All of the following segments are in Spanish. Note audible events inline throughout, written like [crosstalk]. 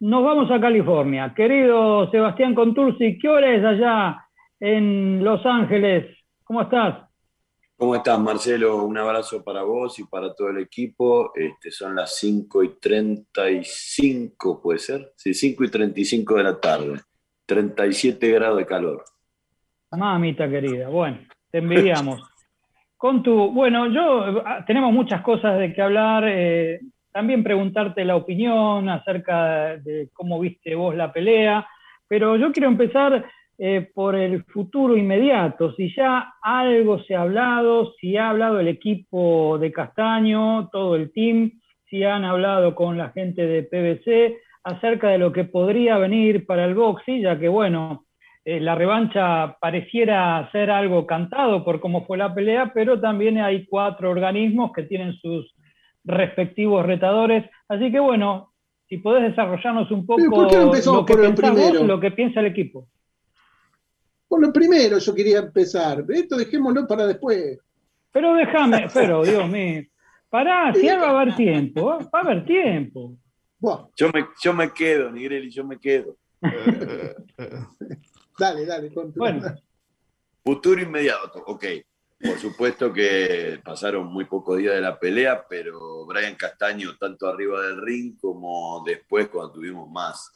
nos vamos a California. Querido Sebastián Contursi, ¿qué hora es allá en Los Ángeles? ¿Cómo estás? ¿Cómo estás, Marcelo? Un abrazo para vos y para todo el equipo. Este, son las 5 y 35, ¿puede ser? Sí, 5 y 35 de la tarde. 37 grados de calor. Mamita querida, bueno, te envidiamos. Con tu, bueno, yo tenemos muchas cosas de que hablar. Eh, también preguntarte la opinión acerca de cómo viste vos la pelea, pero yo quiero empezar eh, por el futuro inmediato, si ya algo se ha hablado, si ha hablado el equipo de Castaño, todo el team, si han hablado con la gente de PBC acerca de lo que podría venir para el boxing, ya que bueno, eh, la revancha pareciera ser algo cantado por cómo fue la pelea, pero también hay cuatro organismos que tienen sus respectivos retadores, así que bueno, si podés desarrollarnos un poco lo que, lo que piensa el equipo. Por lo primero yo quería empezar. Esto dejémoslo para después. Pero déjame, [laughs] pero Dios mío. Pará, si va a haber tiempo, ¿eh? va a haber tiempo. Yo, me, yo me quedo, Nigreli, yo me quedo. [laughs] dale, dale, Bueno. Futuro inmediato, ok. Por supuesto que pasaron muy pocos días de la pelea, pero Brian Castaño, tanto arriba del ring como después, cuando tuvimos más,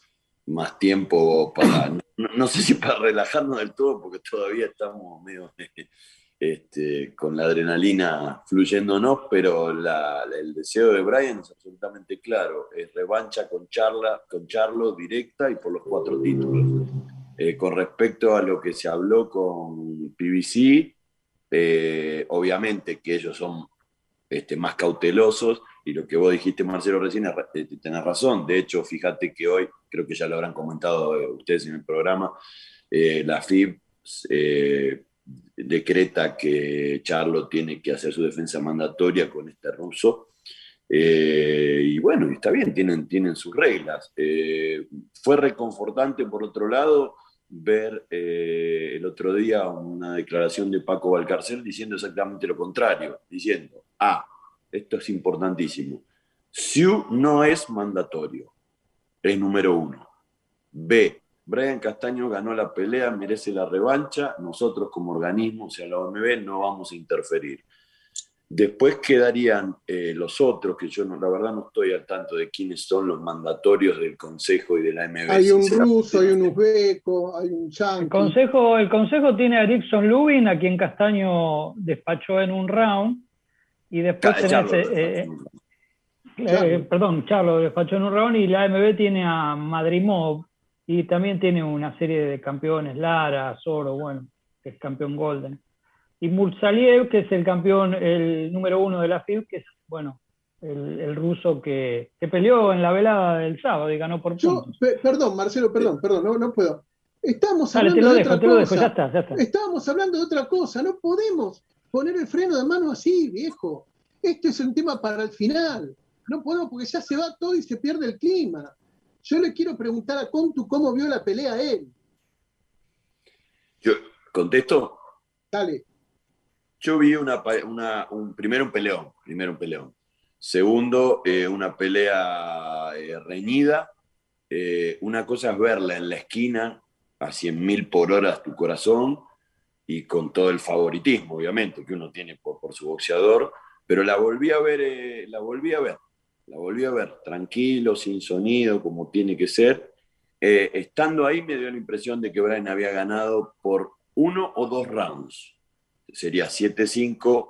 más tiempo para no, sé si para relajarnos del todo, porque todavía estamos medio [laughs] este, con la adrenalina fluyéndonos, pero el deseo de Brian es absolutamente claro, es revancha con, Charla, con Charlo directa y por los cuatro títulos. Eh, con respecto a lo que se habló con PBC, eh, obviamente que ellos son este, más cautelosos y lo que vos dijiste, Marcelo, recién, eh, tenés razón. De hecho, fíjate que hoy, creo que ya lo habrán comentado eh, ustedes en el programa, la FIB decreta que Charlo tiene que hacer su defensa mandatoria con este ruso. y bueno, está bien, tienen, tienen sus reglas. fue reconfortante, por otro lado, ver el otro día una declaración de Paco Valcarcel diciendo exactamente lo contrario, diciendo, ah, esto es importantísimo. SIU no es mandatorio, es número uno. B, Brian Castaño ganó la pelea, merece la revancha, nosotros como organismo, o sea, la OMB, no vamos a interferir. Después quedarían eh, los otros, que yo no, la verdad no estoy al tanto de quiénes son los mandatorios del Consejo y de la MB. Hay un ruso, hay un uzbeco, hay un yanqui. El consejo, el consejo tiene a Dixon Lubin, a quien Castaño despachó en un round, y después tenés, eh, eh, eh, perdón, Charlo despachó en un round y la AMB tiene a Madrimov y también tiene una serie de campeones, Lara, Zoro, bueno, que es campeón Golden. Y Mursaliev, que es el campeón, el número uno de la FIB, que es, bueno, el, ruso que, que, peleó en la velada del sábado y ganó por puntos. perdón, Marcelo, perdón, perdón, no, no puedo. Estamos hablando de otra cosa. ya está, ya está. Estábamos hablando de otra cosa, no podemos poner el freno de mano así, viejo. Este es un tema para el final. No podemos porque ya se va todo y se pierde el clima. Yo le quiero preguntar a Contu cómo vio la pelea él. Yo contesto. Dale. Yo vi una, un, primero un peleón, primero un peleón. Segundo, eh, una pelea eh, reñida. Eh, una cosa es verla en la esquina a 100.000 por hora tu corazón y con todo el favoritismo, obviamente, que uno tiene por, su boxeador, pero la volví a ver, eh, la volví a ver, la volví a ver, tranquilo, sin sonido, como tiene que ser. Eh, estando ahí me dio la impresión de que Brian había ganado por uno o dos rounds. Sería 7-5,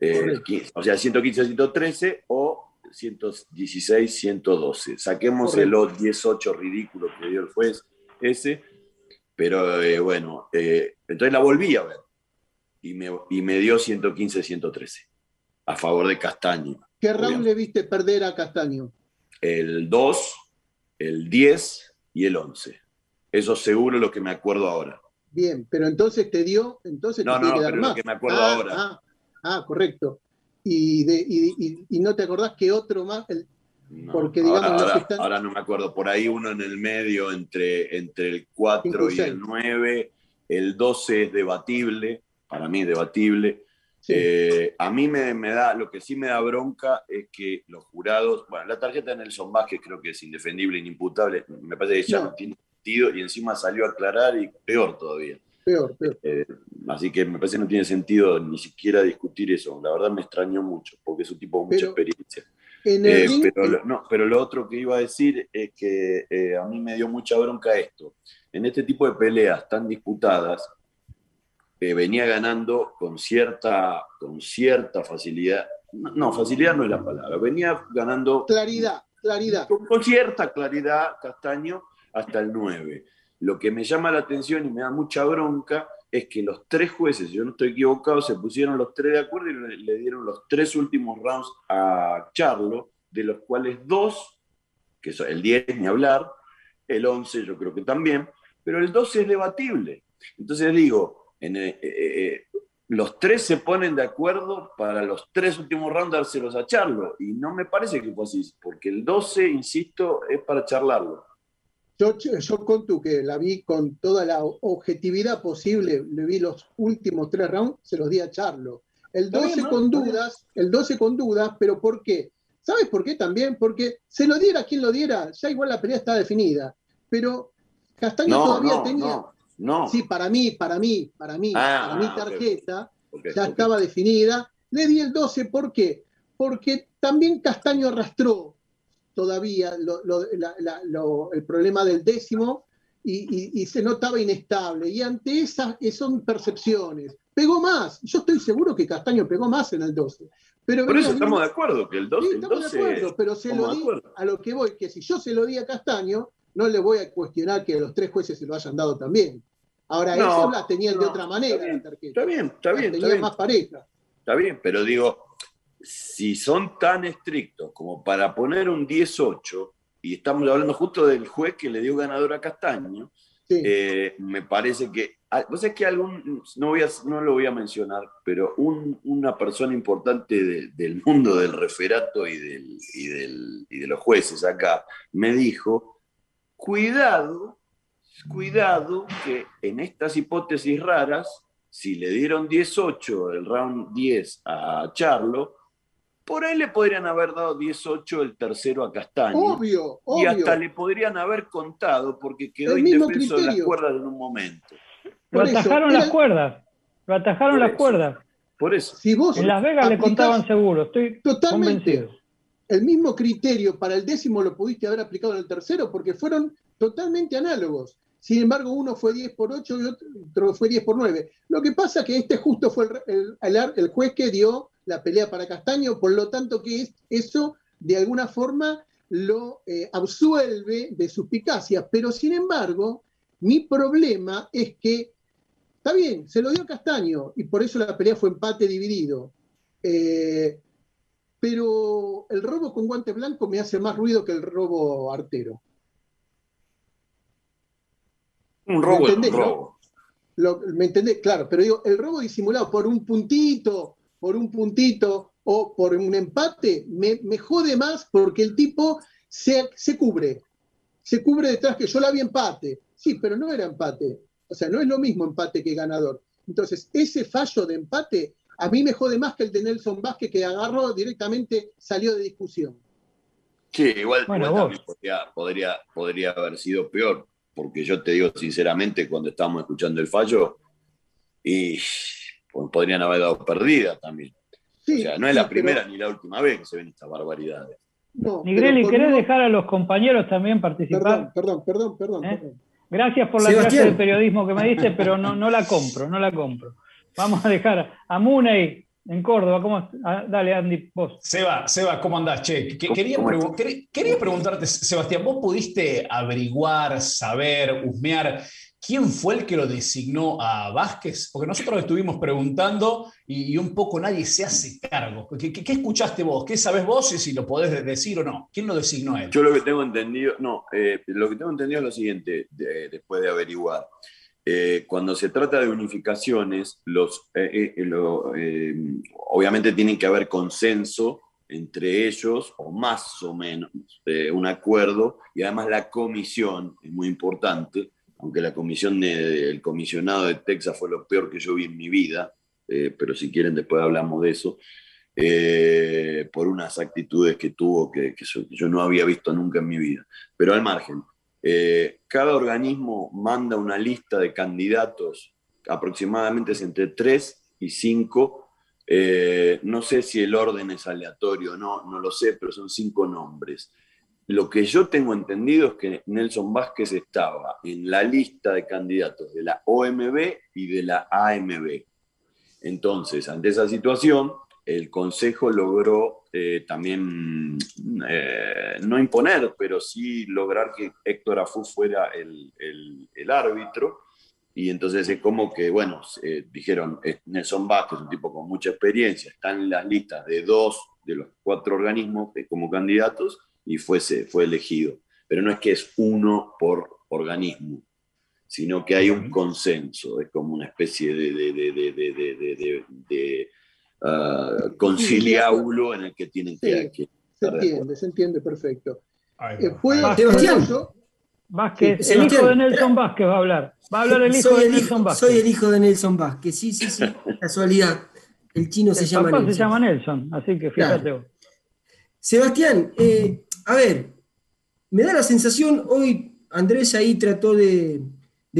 eh, o sea, 115-113 o 116-112. Saquemos el 10-8 ridículo que dio el juez ese pero eh, bueno, eh, entonces la volví a ver y me, y me dio 115-113 a favor de Castaño. ¿Qué round le viste perder a Castaño? El 2, el 10 y el 11. Eso seguro es lo que me acuerdo ahora. Bien, pero entonces te dio, entonces no, te no, pero lo que me acuerdo ah, ahora. Ah, ah, correcto. Y, de, y, y, no te acordás que otro más, el, porque digamos ahora, no me acuerdo, por ahí uno en el medio entre, entre el 4 y el 9, el 12 es debatible, para mí es debatible, Eh, a mí me, da, lo que sí me da bronca es que los jurados, bueno, la tarjeta de Nelson Vázquez creo que es indefendible, inimputable, me parece que ya no, tiene sentido y encima salió a aclarar y peor todavía. Peor, peor. Eh, así que me parece que no tiene sentido ni siquiera discutir eso. La verdad me extrañó mucho, porque es un tipo de mucha experiencia. Eh, pero, lo, no, pero lo otro que iba a decir es que a mí me dio mucha bronca esto. En este tipo de peleas tan disputadas, venía ganando con cierta, con cierta facilidad. No, facilidad no es la palabra. Venía ganando. Claridad, claridad. Con, cierta claridad, Castaño, hasta el 9. Lo que me llama la atención y me da mucha bronca es que los tres jueces, yo no estoy equivocado, se pusieron los tres de acuerdo y le, dieron los tres últimos rounds a Charlo, de los cuales dos, que el 10 ni hablar, el 11 yo creo que también, pero el 12 es debatible. Entonces digo, eh, eh, eh, los tres se ponen de acuerdo para los tres últimos rounds dárselos a Charlo. Y no me parece que fue así, porque el 12, insisto, es para charlarlo. Yo, yo conto que la vi con toda la objetividad posible, le vi los últimos tres rounds, se los di a Charlo. El 12 con dudas, el 12 con dudas, pero ¿por qué? ¿Sabes por qué también? Porque se lo diera quien lo diera, ya igual la pelea está definida. Pero Castaño todavía tenía. No. Sí, para mí, para mí, para mí, ah, para mi tarjeta ya estaba definida. Le di el 12, ¿por qué? Porque también Castaño arrastró todavía el problema del décimo y, se notaba inestable. Y ante esas son percepciones. Pegó más. Yo estoy seguro que Castaño pegó más en el 12. Pero Por eso estamos de acuerdo, que el 12. Sí, estamos de acuerdo, pero se lo di a lo que voy, que si yo se lo di a Castaño, no le voy a cuestionar que los tres jueces se lo hayan dado también. Ahora, no, las tenían de otra manera está bien, Está bien, está bien. Tenían más pareja. Está bien, pero digo, si son tan estrictos como para poner un 18, y estamos hablando justo del juez que le dio ganador a Castaño, eh, me parece que, ah, vos es que algún, no, voy a, no lo voy a mencionar, pero una persona importante del mundo del referato y, del, y, del, y de los jueces acá me dijo, cuidado cuidado que en estas hipótesis raras, si le dieron 18 el round 10 a Charlo, por ahí le podrían haber dado 18 el tercero a Castaño. Obvio, Y hasta le podrían haber contado porque quedó indefenso de las cuerdas en un momento. Lo atajaron las cuerdas. Lo atajaron las cuerdas. Por eso. Si vos en Las Vegas le contaban seguro, estoy totalmente. Convencido. El mismo criterio para el décimo lo pudiste haber aplicado en el tercero porque fueron totalmente análogos. Sin embargo, uno fue 10 por 8 y otro fue 10 por 9. Lo que pasa es que este justo fue el, el, juez que dio la pelea para Castaño, por lo tanto que es, eso de alguna forma lo eh, absuelve de suspicacia. Pero sin embargo, mi problema es que, está bien, se lo dio Castaño y por eso la pelea fue empate dividido. Eh, pero el robo con guante blanco me hace más ruido que el robo artero. Un robo ¿Me entendés, robo. ¿Me entendés? Claro, pero digo, el robo disimulado por un puntito, por un puntito o por un empate, me, jode más porque el tipo se, se cubre. Se cubre detrás que yo la vi empate. Sí, pero no era empate. O sea, no es lo mismo empate que ganador. Entonces, ese fallo de empate a mí me jode más que el de Nelson Vázquez que agarró directamente, salió de discusión. Sí, igual, podría, podría haber sido peor porque yo te digo sinceramente, cuando estábamos escuchando el fallo, y podrían haber dado perdida también. o sea, no es la primera ni la última vez que se ven estas barbaridades. No, Nigreli, ¿querés dejar a los compañeros también participar? Perdón, perdón, perdón, ¿Eh? perdón. Gracias por la clase de periodismo que me diste, pero no, no la compro, no la compro. Vamos a dejar a Muney en Córdoba. ¿Cómo ah, Dale, Andy, vos. Seba, Seba, ¿cómo andás? Che, quería, quería, preguntarte, Sebastián, ¿vos pudiste averiguar, saber, husmear quién fue el que lo designó a Vázquez? Porque nosotros estuvimos preguntando y, un poco nadie se hace cargo. ¿Qué, escuchaste vos? ¿Qué sabes vos y si lo podés decir o no? ¿Quién lo designó a él? Yo lo que tengo entendido, no, eh, lo que tengo entendido es lo siguiente, después de averiguar. Eh, cuando se trata de unificaciones, eh, eh, obviamente tienen que haber consenso entre ellos, o más o menos un acuerdo, y además la comisión es muy importante, aunque la comisión del comisionado de Texas fue lo peor que yo vi en mi vida, pero si quieren después hablamos de eso, por unas actitudes que tuvo que, yo, no había visto nunca en mi vida. Pero al margen, cada organismo manda una lista de candidatos, aproximadamente es entre tres y cinco. no sé si el orden es aleatorio no, no lo sé, pero son cinco nombres. Lo que yo tengo entendido es que Nelson Vázquez estaba en la lista de candidatos de la OMB y de la AMB. Entonces, ante esa situación, el Consejo logró eh, también, eh, no imponer, pero sí lograr que Héctor Afú fuera el, árbitro. Y entonces es como que, bueno, eh, dijeron, Nelson Vázquez, un tipo con mucha experiencia, está en las listas de dos de los cuatro organismos como candidatos y fuese, fue elegido. Pero no es que es uno por organismo, sino que hay un consenso, es como una especie de, de, de, ah, conciliábulo en el que tienen que... se entiende, se entiende perfecto. Eh, fue Vázquez, el hijo de Nelson Vázquez va a hablar. Va a hablar el hijo de Nelson Vázquez. Soy el hijo de Nelson Vázquez, sí, sí, sí. [laughs] Casualidad. El chino se llama Nelson. se llama Nelson, así que fíjate Sebastián, eh, a ver, me da la sensación, hoy Andrés ahí trató de,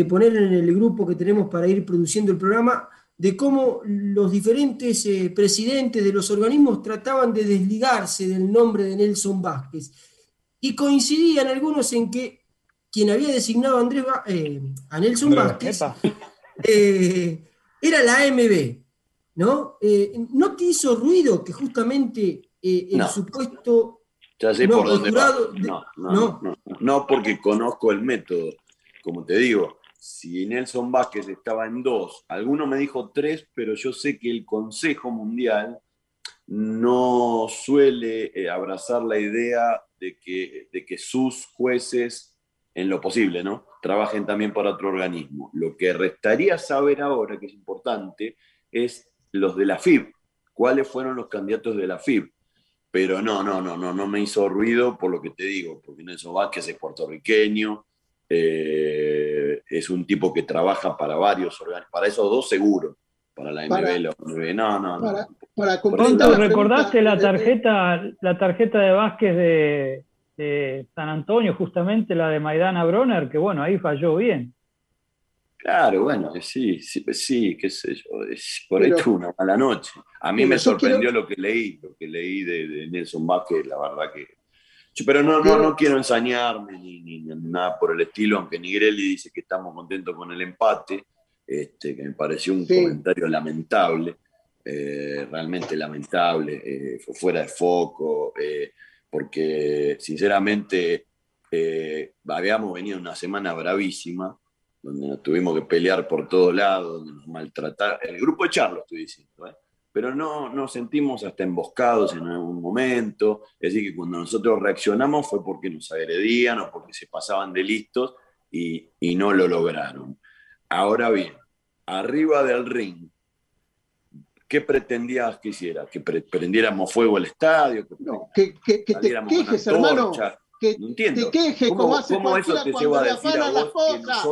poner en el grupo que tenemos para ir produciendo el programa, de cómo los diferentes eh, presidentes de los organismos trataban de desligarse del nombre de Nelson Vázquez. Y coincidían algunos en que quien había designado a, Andrés, eh, a Nelson Vázquez eh, era la AMB. ¿no? ¿No te hizo ruido que justamente el supuesto ya sé por dónde va. No, no, no, no, porque conozco el método. Como te digo, si Nelson Vázquez estaba en dos, alguno me dijo tres, pero yo sé que el Consejo Mundial no suele eh, abrazar la idea de que, de que sus jueces, en lo posible, ¿no? trabajen también para otro organismo. Lo que restaría saber ahora, que es importante, es los de la FIB. ¿Cuáles fueron los candidatos de la FIB? Pero no, no, no, no, no me hizo ruido por lo que te digo, porque Nelson Vázquez es puertorriqueño, eh, es un tipo que trabaja para varios organismos, para esos dos seguros, para la MB, la MB. No, no, no. Para, ¿Recordaste la tarjeta, la tarjeta de Vázquez de, de, San Antonio, justamente la de Maidana Bronner, que bueno, ahí falló bien? Claro, bueno, sí, sí, sí, qué sé yo, por ahí tuvo una mala noche. A mí me sorprendió lo que leí, lo que leí de, Nelson Vázquez, la verdad que... Pero no, no, no quiero ensañarme ni, nada por el estilo, aunque Nigrelli dice que estamos contentos con el empate, este, que me pareció un comentario lamentable, eh, realmente lamentable, eh, fue fuera de foco, eh, porque sinceramente habíamos venido una semana bravísima, donde nos tuvimos que pelear por todos lados, donde nos maltrataron. El grupo de Charlo, estoy diciendo, ¿eh? Pero no nos sentimos hasta emboscados en algún momento. Es decir, que cuando nosotros reaccionamos fue porque nos agredían o porque se pasaban de listos y, y no lo lograron. Ahora bien, arriba del ring, ¿qué pretendías que hiciera? ¿Que prendiéramos fuego al estadio? ¿Que, no, que, que, que te quejes, hermano que te quejes como hace cualquiera cuando le afanan las cosas,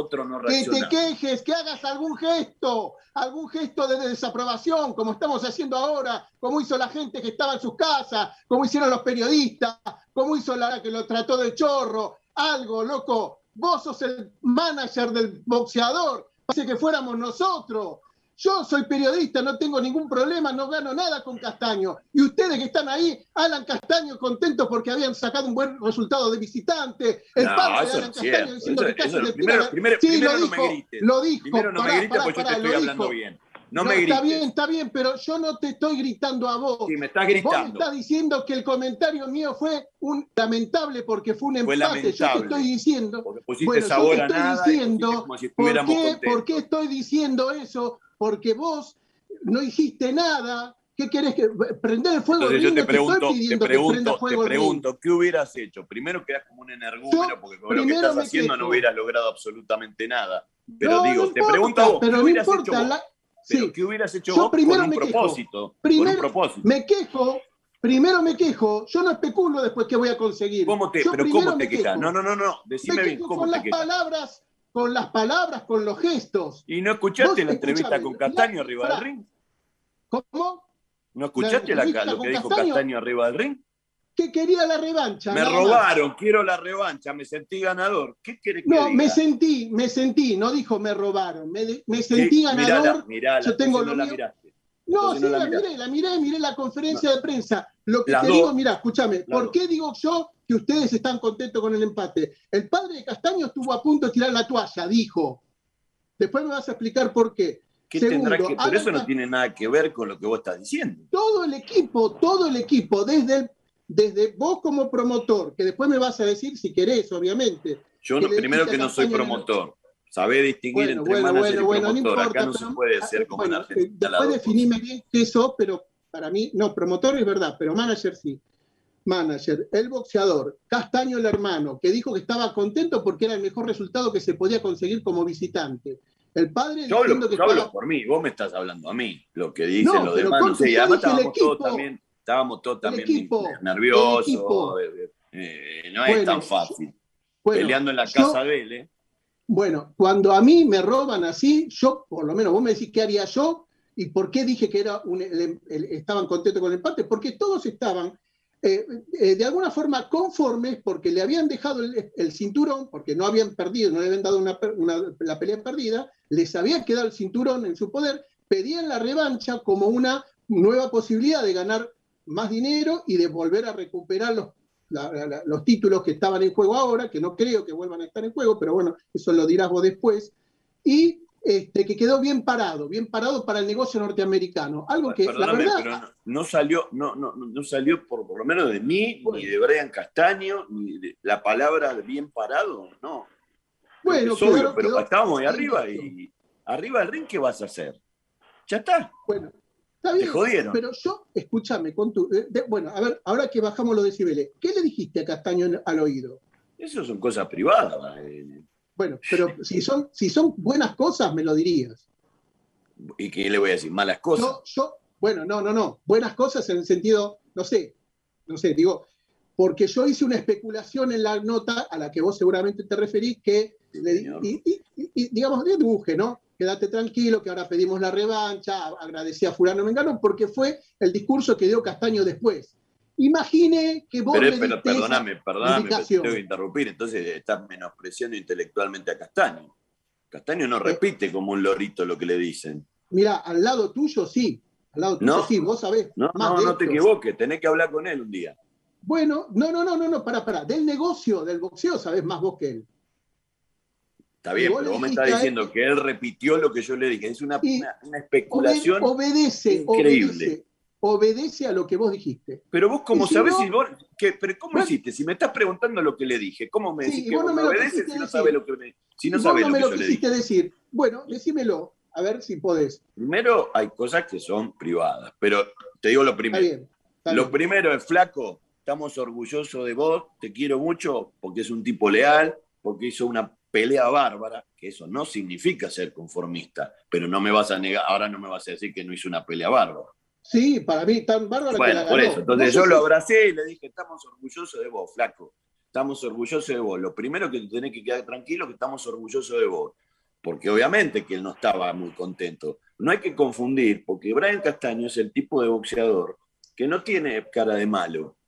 que, te quejes, que hagas algún gesto, algún gesto de desaprobación, como estamos haciendo ahora, como hizo la gente que estaba en sus casas, como hicieron los periodistas, como hizo la que lo trató de chorro, algo, loco, vos sos el manager del boxeador, parece que fuéramos nosotros, yo soy periodista, no tengo ningún problema, no gano nada con Castaño. Y ustedes que están ahí, Alan Castaño contentos porque habían sacado un buen resultado de visitante. El padre de Alan Castaño diciendo que casi le primero, primero, sí, lo dijo, no me grites. Lo dijo. Primero no me grites porque yo te estoy hablando bien. No, me grites. Está bien, está bien, pero yo no te estoy gritando a vos. Sí, me estás gritando. Vos estás diciendo que el comentario mío fue un lamentable porque fue un empate. yo te estoy diciendo. Porque pusiste bueno, sabor yo te estoy a nada diciendo, si ¿por, qué, ¿por qué estoy diciendo eso? Porque vos no hiciste nada. ¿Qué querés que prender el fuego? Entonces yo te pregunto, te, pregunto, te pregunto, ¿qué hubieras hecho? Primero quedas como un energúmeno porque con lo que estás haciendo no hubieras logrado absolutamente nada. Pero digo, te pregunto a vos, pero ¿qué hubieras hecho vos? Sí. ¿Qué hubieras hecho vos primero con un, propósito, primero, con un propósito? Me quejo, primero me quejo, yo no especulo después qué voy a conseguir. ¿Cómo te, pero ¿cómo te quejas? No, no, no, no, decime bien, ¿cómo con te las quejas? palabras con las palabras, con los gestos. ¿Y no escuchaste la entrevista con Castaño arriba del ring? ¿Cómo? ¿No escuchaste la, lo que dijo Castaño arriba del ring? Que quería la revancha. Me robaron, quiero la revancha, me sentí ganador. ¿Qué querés que No, me sentí, me sentí, no dijo me robaron, me, sentí ganador. Mirala, yo tengo lo no la miraste. No, sí, la, miré, la miré, miré la conferencia de prensa. Lo que te digo, mira, escúchame, ¿por qué digo yo que ustedes están contentos con el empate? El padre de Castaño estuvo a punto de tirar la toalla, dijo. Después me vas a explicar por qué. ¿Qué tendrá que, pero eso no tiene nada que ver con lo que vos estás diciendo. Todo el equipo, todo el equipo, desde, desde vos como promotor, que después me vas a decir si querés, obviamente. Yo no, primero que no soy promotor. Sabés distinguir entre manager y promotor. Acá no se puede ser como en Argentina. Después definime bien qué sos, pero para mí, no, promotor es verdad, pero manager sí. Manager, el boxeador, Castaño el hermano, que dijo que estaba contento porque era el mejor resultado que se podía conseguir como visitante. El padre yo hablo, que yo hablo por mí, vos me estás hablando a mí, lo que dicen no, los demás. No sé, además estábamos todos también, estábamos todos también nerviosos. Eh, eh, no es tan fácil. Peleando en la casa de él, ¿eh? Bueno, cuando a mí me roban así, yo, por lo menos vos me decís qué haría yo y por qué dije que era estaban contentos con el empate, porque todos estaban eh, eh, de alguna forma conformes porque le habían dejado el, cinturón, porque no habían perdido, no le habían dado la pelea perdida, les había quedado el cinturón en su poder, pedían la revancha como una nueva posibilidad de ganar más dinero y de volver a recuperar los los títulos que estaban en juego ahora, que no creo que vuelvan a estar en juego, pero bueno, eso lo dirás vos después, y este, que quedó bien parado, bien parado para el negocio norteamericano. Algo que la verdad, pero no, salió, no, no, no, salió por, por lo menos de mí, ni de Brian Castaño, ni de la palabra bien parado, no. Bueno, pero estábamos ahí arriba y arriba del ring, ¿qué vas a hacer? Ya está. Bueno, Está bien, Pero yo, escúchame, con tu, eh, bueno, a ver, ahora que bajamos los decibeles, ¿qué le dijiste a Castaño al oído? Eso son cosas privadas. Eh. Bueno, pero si son, si son buenas cosas, me lo dirías. ¿Y qué le voy a decir? ¿Malas cosas? Yo, bueno, no, no, no. Buenas cosas en el sentido, no sé, no sé, digo, porque yo hice una especulación en la nota a la que vos seguramente te referís, que, y, y, digamos, deduje, ¿no? quédate tranquilo, que ahora pedimos la revancha, agradecí a Fulano Mengano, porque fue el discurso que dio Castaño después. Imagine que vos. Pero, pero perdóname, perdóname, tengo que interrumpir, entonces estás menospreciando intelectualmente a Castaño. Castaño no eh. repite como un lorito lo que le dicen. Mira, al lado tuyo sí, al lado tuyo sí, vos sabés. No, no, no te equivoques, tenés que hablar con él un día. Bueno, no, no, no, no, no, para, para. Del negocio, del boxeo, sabés más vos que él. Está bien, pero vos me estás diciendo que él repitió lo que yo le dije. Es una, una, especulación obedece, increíble. Obedece, a lo que vos dijiste. Pero vos, ¿cómo sabés si vos, pero ¿cómo hiciste? Si me estás preguntando lo que le dije, ¿cómo me decís que vos me obedeces si no sabes lo que me si no no lo me lo quisiste decir? Bueno, decímelo, a ver si podés. Primero, hay cosas que son privadas, pero te digo lo primero. lo primero es, flaco, estamos orgullosos de vos, te quiero mucho porque es un tipo leal, porque hizo una pelea bárbara, que eso no significa ser conformista, pero no me vas a negar, ahora no me vas a decir que no hizo una pelea bárbara. Sí, para mí tan bárbara bueno, que la por eso, entonces yo lo abracé y le dije, estamos orgullosos de vos, flaco, estamos orgullosos de vos. Lo primero que tenés que quedar tranquilo es que estamos orgullosos de vos, porque obviamente que él no estaba muy contento. No hay que confundir, porque Brian Castaño es el tipo de boxeador que no tiene cara de malo,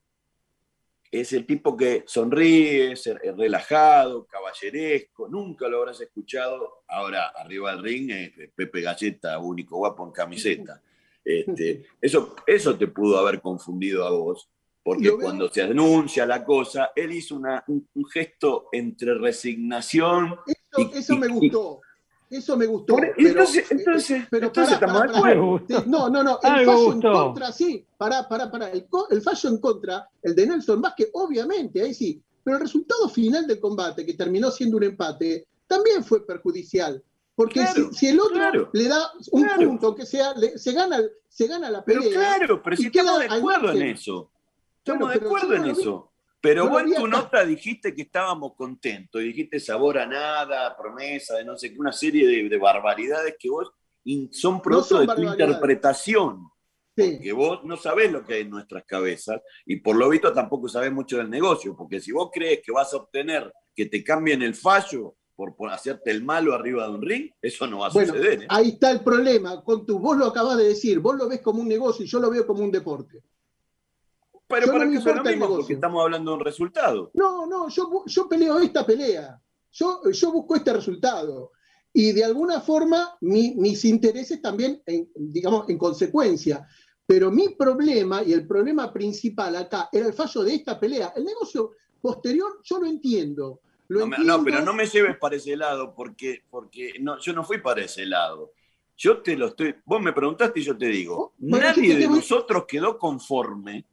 es el tipo que sonríe, es relajado, caballeresco, nunca lo habrás escuchado. Ahora, arriba del ring, es Pepe Galleta, único guapo en camiseta. Este, eso, eso te pudo haber confundido a vos, porque cuando se anuncia la cosa, él hizo una, un, gesto entre resignación. Eso, eso me gustó. Eso me gustó. pero, entonces, entonces, pero entonces estamos de acuerdo. No, no, no. El fallo en contra, sí. Pará, pará, pará. El, el, fallo en contra, el de Nelson Vázquez, obviamente, ahí sí. Pero el resultado final del combate, que terminó siendo un empate, también fue perjudicial. Porque si, el otro le da un punto, aunque sea, se, gana, se gana la pelea. Pero claro, pero si estamos de acuerdo en eso. Estamos de acuerdo en eso. Pero vos en tu nota dijiste que estábamos contentos, y dijiste sabor a nada, promesa, de no sé qué, una serie de, barbaridades que vos son producto de tu interpretación. Sí. Porque vos no sabés lo que hay en nuestras cabezas y por lo visto tampoco sabés mucho del negocio, porque si vos crees que vas a obtener que te cambien el fallo por, hacerte el malo arriba de un ring, eso no va a suceder. ¿eh? Ahí está el problema, con tu, vos lo acabas de decir, vos lo ves como un negocio y yo lo veo como un deporte. Pero para que sea lo mismo, porque estamos hablando de un resultado. No, no, yo, yo peleo esta pelea. Yo, yo busco este resultado. Y de alguna forma mis intereses también, digamos, en consecuencia. Pero mi problema y el problema principal acá era el fallo de esta pelea. El negocio posterior yo lo entiendo. No, pero no me lleves para ese lado, porque, porque no, yo no fui para ese lado. Yo te lo estoy. Vos me preguntaste y yo te digo: nadie de nosotros quedó conforme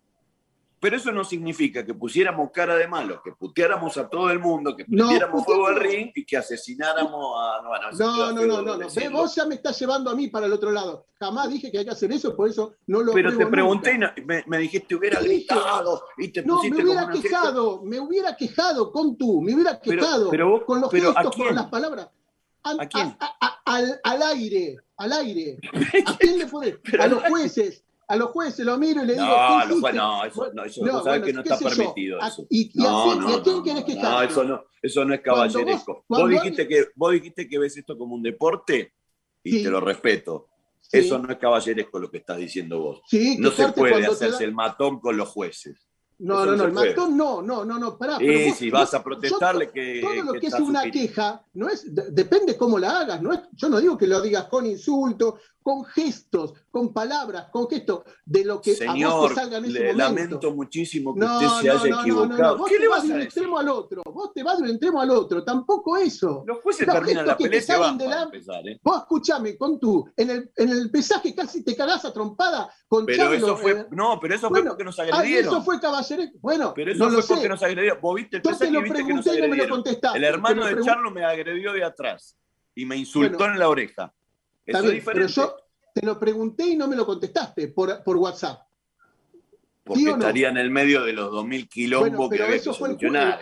pero eso no significa que pusiéramos cara de malo, que puteáramos a todo el mundo, que pusiéramos fuego al ring y que asesináramos a. No, no, no, no, no. Vos ya me estás llevando a mí para el otro lado. Jamás dije que hay que hacer eso, por eso no lo Pero te pregunté y me, me, dijiste, hubiera gritado y te No, me hubiera quejado, me hubiera quejado con tú, me hubiera quejado con los gestos, con las palabras. ¿A, quién? al, al, aire, al aire. [laughs] ¿A quién le podés? A los jueces, a los jueces lo miro y le digo. No, no, no, eso no, eso, no, sabes que no está permitido eso. ¿Y, y, no, no, ¿y a quién querés que No, eso no, eso no es caballeresco. vos, dijiste que, vos dijiste que ves esto como un deporte y te lo respeto. Eso no es caballeresco lo que estás diciendo vos. no se puede hacerse el matón con los jueces. No, no, no, el matón no, no, no, no, pará. Sí, si vas a protestarle que. Todo lo que, es una queja, no es, depende cómo la hagas, no es, yo no digo que lo digas con insulto, con gestos, con palabras, con gestos, de lo que Señor, a vos te salga en ese le lamento muchísimo que usted se haya equivocado. Vos ¿Qué te le vas de un extremo al otro, vos te vas de un extremo al otro, tampoco eso. Los jueces terminan la pelea se van para empezar, ¿eh? Vos escuchame, con tú, en el, en el pesaje casi te cagás a trompada con Pero eso fue, eh, no, pero eso fue porque nos agredieron. Eso fue caballero, bueno, pero eso fue porque nos agredieron. Vos viste el pesaje y viste que nos agredieron. el hermano de Charlo me agredió de atrás y me insultó en la oreja. Eso es diferente. Te lo pregunté y no me lo contestaste por, por WhatsApp. Porque estaría en el medio de los 2.000 quilombos que había que solucionar.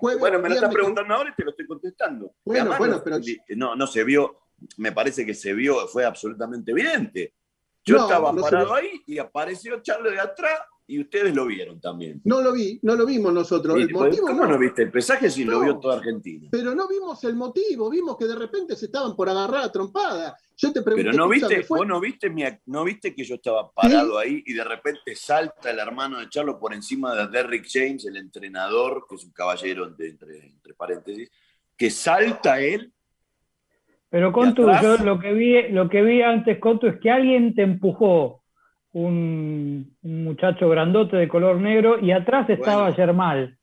bueno, me lo estás preguntando ahora y te lo estoy contestando. Bueno, bueno, pero... No, no se vio, me parece que se vio, fue absolutamente evidente. Yo estaba parado ahí y apareció Charles de atrás y ustedes lo vieron también. No lo vi, no lo vimos nosotros. El motivo, ¿Cómo no. viste? El pesaje sí lo vio toda Argentina. Pero no vimos el motivo, vimos que de repente se estaban por agarrar a trompada. Yo te pregunté. Pero no viste, vos no viste, no viste que yo estaba parado ahí y de repente salta el hermano de Charlo por encima de Derrick James, el entrenador, que es un caballero entre, entre, paréntesis, que salta él. Pero Contu, yo lo que vi, lo que vi antes, Contu, es que alguien te empujó un, muchacho grandote de color negro y atrás estaba Germán.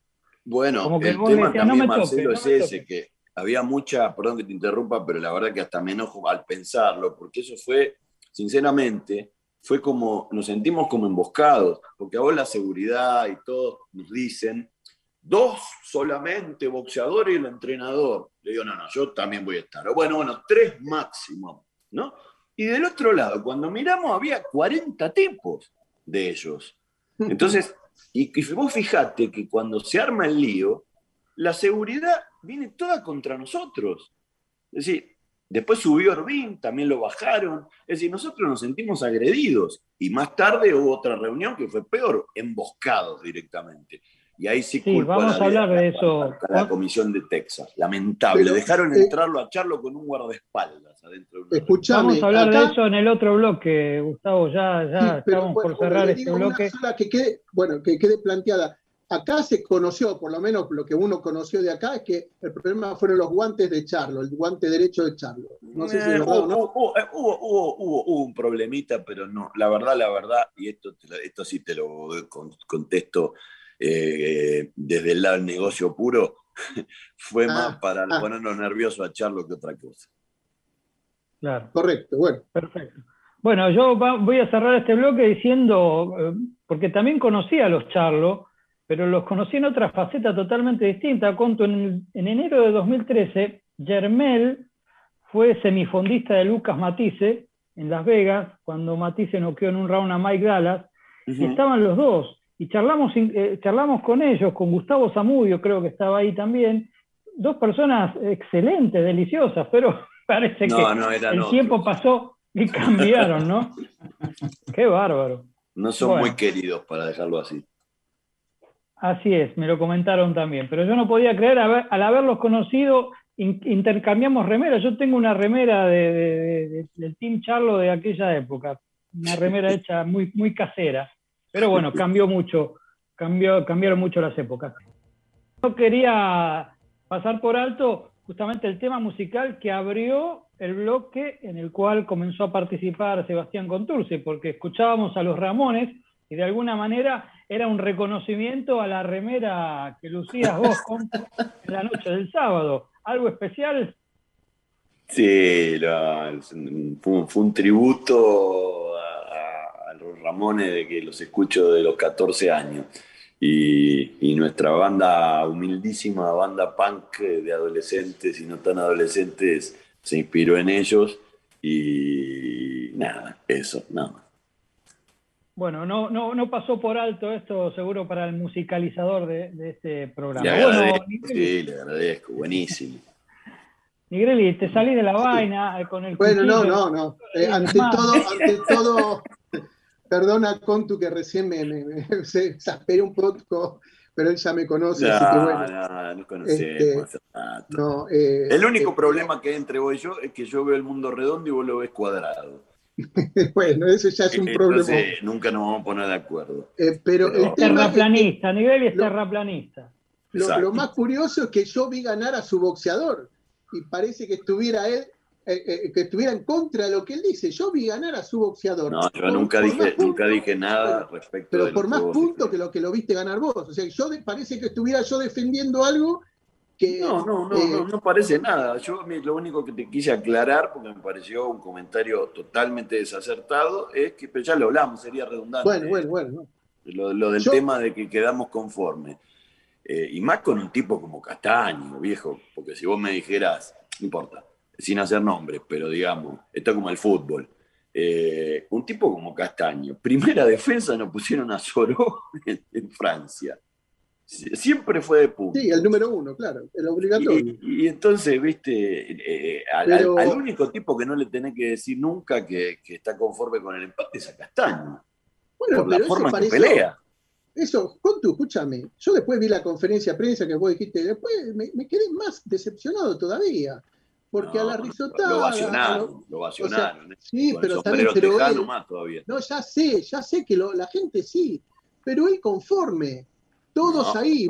Bueno, el tema también, Marcelo, es ese, que había mucha, perdón que te interrumpa, pero la verdad que hasta me enojo al pensarlo, porque eso fue, sinceramente, fue como, nos sentimos como emboscados, porque a vos la seguridad y todos nos dicen, dos solamente, boxeador y el entrenador. Le digo, no, no, yo también voy a estar. bueno, bueno, tres máximo, ¿no? Y del otro lado, cuando miramos, había 40 tipos de ellos. [laughs] Entonces, y, vos fijate que cuando se arma el lío, la seguridad viene toda contra nosotros. Es decir, después subió Orbín, también lo bajaron. Es decir, nosotros nos sentimos agredidos. Y más tarde hubo otra reunión que fue peor, emboscados directamente. Y ahí sí, culpa vamos a, hablar de eso. la comisión de Texas. Lamentable. Dejaron eh, entrarlo a Charlo con un guardaespaldas adentro. De vamos a hablar de eso en el otro bloque, Gustavo. Ya, ya estamos por cerrar este bloque. que quede, bueno, que quede planteada. Acá se conoció, por lo menos lo que uno conoció de acá, es que el problema fueron los guantes de Charlo, el guante derecho de Charlo. No sé si eh, hubo, ¿no? Eh, hubo, hubo, hubo, un problemita, pero no. La verdad, la verdad, y esto, esto sí te lo contesto eh, desde el lado del negocio puro, [laughs] fue más ah, para ah. ponernos nerviosos a Charlo que otra cosa. Claro. Correcto, bueno. Perfecto. Bueno, yo voy a cerrar este bloque diciendo, eh, porque también conocí a los Charlo, pero los conocí en otra faceta totalmente distinta. Conto, en, en enero de 2013, Germel fue semifondista de Lucas Matisse en Las Vegas, cuando Matisse noqueó en un round a Mike Dallas, y estaban los dos y charlamos, eh, charlamos con ellos, con Gustavo Zamudio, creo que estaba ahí también, dos personas excelentes, deliciosas, pero [laughs] parece que el tiempo pasó y cambiaron, ¿no? [laughs] Qué bárbaro. No son muy queridos para dejarlo así. Así es, me lo comentaron también, pero yo no podía creer al haberlos conocido intercambiamos remeras. Yo tengo una remera del Team Charlo de aquella época, una remera [laughs] hecha muy, muy casera. Pero bueno, cambió mucho, cambió, cambiaron mucho las épocas. No quería pasar por alto justamente el tema musical que abrió el bloque en el cual comenzó a participar Sebastián Contursi, porque escuchábamos a los Ramones y de alguna manera era un reconocimiento a la remera que lucías vos en la noche del sábado. ¿Algo especial? Sí, fue, un tributo a, los Ramones de que los escucho de los 14 años. Y, nuestra banda, humildísima banda punk de adolescentes y no tan adolescentes, se inspiró en ellos y nada, eso, nada Bueno, no, no, no pasó por alto esto seguro para el musicalizador de, este programa. sí, le agradezco, buenísimo. [laughs] Nigreli, te salí de la vaina eh, con el Bueno, no, no, no. Eh, ante todo, ante todo, perdona Contu que recién me, me, me [laughs] exasperé un poco pero él ya me conoce, así que bueno. No, no conocemos. Este, no, eh, el único eh, problema que hay entre vos y yo es que yo veo el mundo redondo y vos lo ves cuadrado. [laughs] bueno, eso ya es un problema. Nunca nos vamos a poner de acuerdo. Eh, pero, el terraplanista, nivel es terraplanista. Lo, lo, más curioso es que yo vi ganar a su boxeador y parece que estuviera él eh, eh, que estuviera en contra de lo que él dice. Yo vi ganar a su boxeador. No, yo nunca, dije, nunca dije nada respecto Pero por más puntos que lo que lo viste ganar vos. O sea, yo parece que estuviera yo defendiendo algo que. No, no, no, no, no, parece nada. Yo lo único que te quise aclarar, porque me pareció un comentario totalmente desacertado, es que, pero ya lo hablamos, sería redundante. Bueno, bueno, bueno. Lo, del tema de que quedamos conformes. Eh, y más con un tipo como Castaño, viejo, porque si vos me dijeras, no importa, sin hacer nombres, pero digamos, esto como el fútbol. Eh, un tipo como Castaño, primera [laughs] defensa nos pusieron a Soró [laughs] en, Francia. Siempre fue de punto. Sí, el número uno, claro, el obligatorio. Y, entonces, viste, eh, al, único tipo que no le tenés que decir nunca que, está conforme con el empate es a Castaño. Bueno, pero la forma eso pelea. Eso, Contu, escúchame, yo después vi la conferencia de prensa que vos dijiste, después me quedé más decepcionado todavía porque a la risotada. Lo vacionaron, lo vacionaron. ¿eh? sí, pero también. Pero más todavía. No, ya sé, ya sé que la gente sí, pero él conforme. Todos ahí.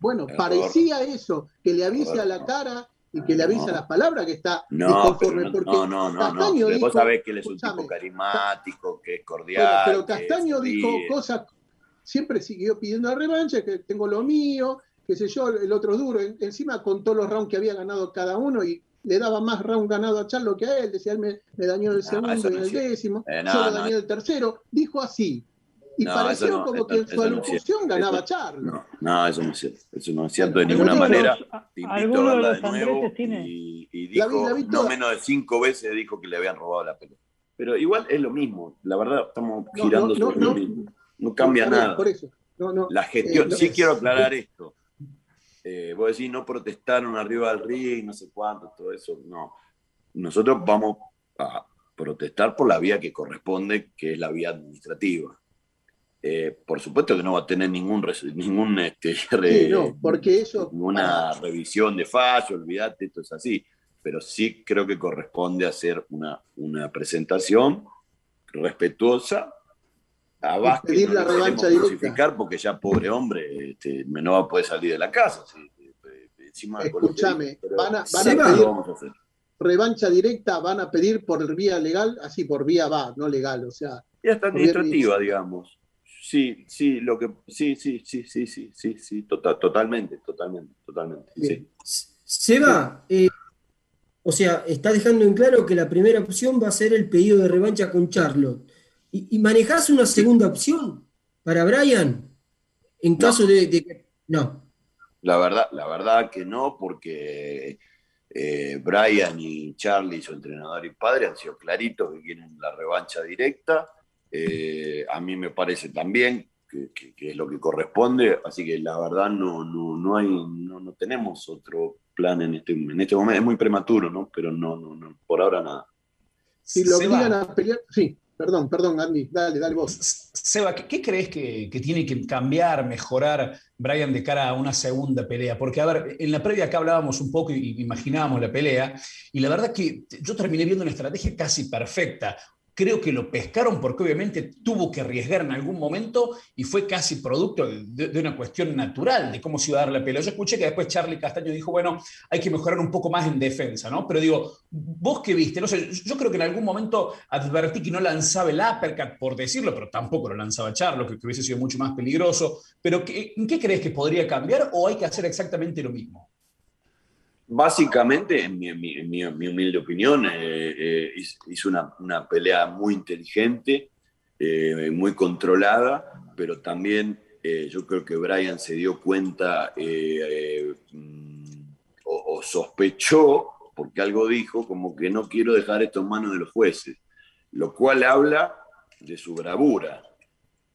bueno, parecía eso, que le avise a la cara y que le avise a las palabras que está no, conforme. No, porque no, no, no. Dijo, vos sabés que él es un tipo carismático, que es cordial. pero Castaño dijo cosas, siempre siguió pidiendo la revancha, que tengo lo mío, qué sé yo, el otro duro. Encima contó los rounds que había ganado cada uno y le daba más round ganado a Charlo que a él, decía él me, dañó el segundo y el décimo, eh, yo le dañé el tercero, dijo así. Y pareció como que en su alocución ganaba Charlo. No, eso no es cierto. Eso no es cierto de ninguna manera. Te invito a verla de nuevo. Y, y, dijo, no menos de cinco veces dijo que le habían robado la pelota. Pero igual es lo mismo. La verdad, estamos girando sobre lo mismo. No cambia nada. Por eso. La gestión, eh, sí quiero aclarar esto eh, vos decís, no protestaron arriba del ring, no sé cuánto, todo eso. No. Nosotros vamos a protestar por la vía que corresponde, que es la vía administrativa. Eh, por supuesto que no va a tener ningún, ningún este, [laughs] porque eso, una revisión de fallo, olvídate, esto es así. Pero sí creo que corresponde hacer una, una presentación respetuosa a Vázquez pedir la revancha directa. porque ya pobre hombre este, no va a poder salir de la casa. Escúchame, van a, pedir revancha directa, van a pedir por vía legal, así por vía va, no legal, o sea. Ya está administrativa, digamos. Sí, sí, lo que sí, sí, sí, sí, sí, sí, sí, total, totalmente, totalmente, totalmente. Sí. Seba, eh, o sea, está dejando en claro que la primera opción va a ser el pedido de revancha con Charlotte. ¿Y, manejás una segunda opción para Brian? En caso de, que. No. La verdad, la verdad que no, porque eh, Brian y Charlie, su entrenador y padre, han sido claritos que quieren la revancha directa. Eh, a mí me parece también que, es lo que corresponde, así que la verdad no, no, no hay, no, no, tenemos otro plan en este, en este momento. Es muy prematuro, ¿no? Pero no, no, no por ahora nada. Si lo obligan a pelear, sí. Perdón, perdón, Andy, dale, dale vos. Seba, ¿qué, crees que, tiene que cambiar, mejorar Brian de cara a una segunda pelea? Porque, a ver, en la previa acá hablábamos un poco y imaginábamos la pelea, y la verdad que yo terminé viendo una estrategia casi perfecta creo que lo pescaron porque obviamente tuvo que arriesgar en algún momento y fue casi producto de, una cuestión natural de cómo se iba a dar la pelea. Yo escuché que después Charlie Castaño dijo, bueno, hay que mejorar un poco más en defensa, ¿no? Pero digo, vos qué viste, no sé, yo creo que en algún momento advertí que no lanzaba el uppercut, por decirlo, pero tampoco lo lanzaba Charlo, que, hubiese sido mucho más peligroso. Pero ¿en qué crees que podría cambiar o hay que hacer exactamente lo mismo? Básicamente, en mi, humilde opinión, eh, eh, hizo una, pelea muy inteligente, eh, muy controlada, pero también yo creo que Brian se dio cuenta mm, o, sospechó, porque algo dijo, como que no quiero dejar esto en manos de los jueces, lo cual habla de su bravura,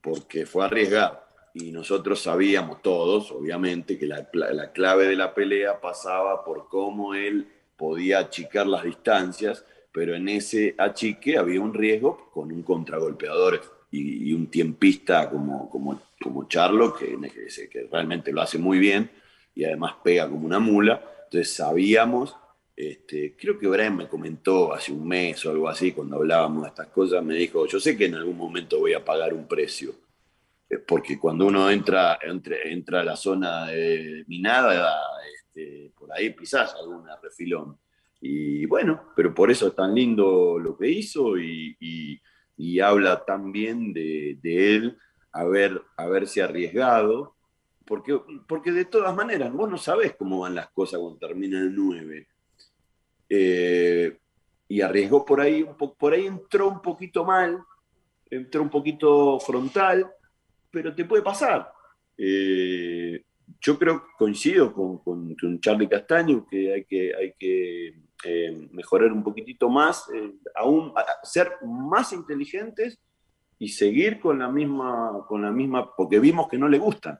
porque fue arriesgado y nosotros sabíamos todos, obviamente, que la, clave de la pelea pasaba por cómo él podía achicar las distancias, pero en ese achique había un riesgo con un contragolpeador y, un tiempista como, como, como Charlo, que, que, realmente lo hace muy bien y además pega como una mula. Entonces sabíamos, este, creo que Brian me comentó hace un mes o algo así, cuando hablábamos de estas cosas, me dijo, yo sé que en algún momento voy a pagar un precio porque cuando uno entra, entra a la zona minada, este, por ahí pisás alguna refilón. Y bueno, pero por eso es tan lindo lo que hizo y, habla tan bien de, él haber, haberse arriesgado, porque, porque de todas maneras, vos no sabés cómo van las cosas cuando termina el 9. Eh, y arriesgó por ahí, por ahí entró un poquito mal, entró un poquito frontal, pero te puede pasar. Eh, yo creo, coincido con, con, Charlie Castaño, que hay que, hay que eh, mejorar un poquitito más, eh, aún ser más inteligentes y seguir con la misma, con la misma, porque vimos que no le gustan.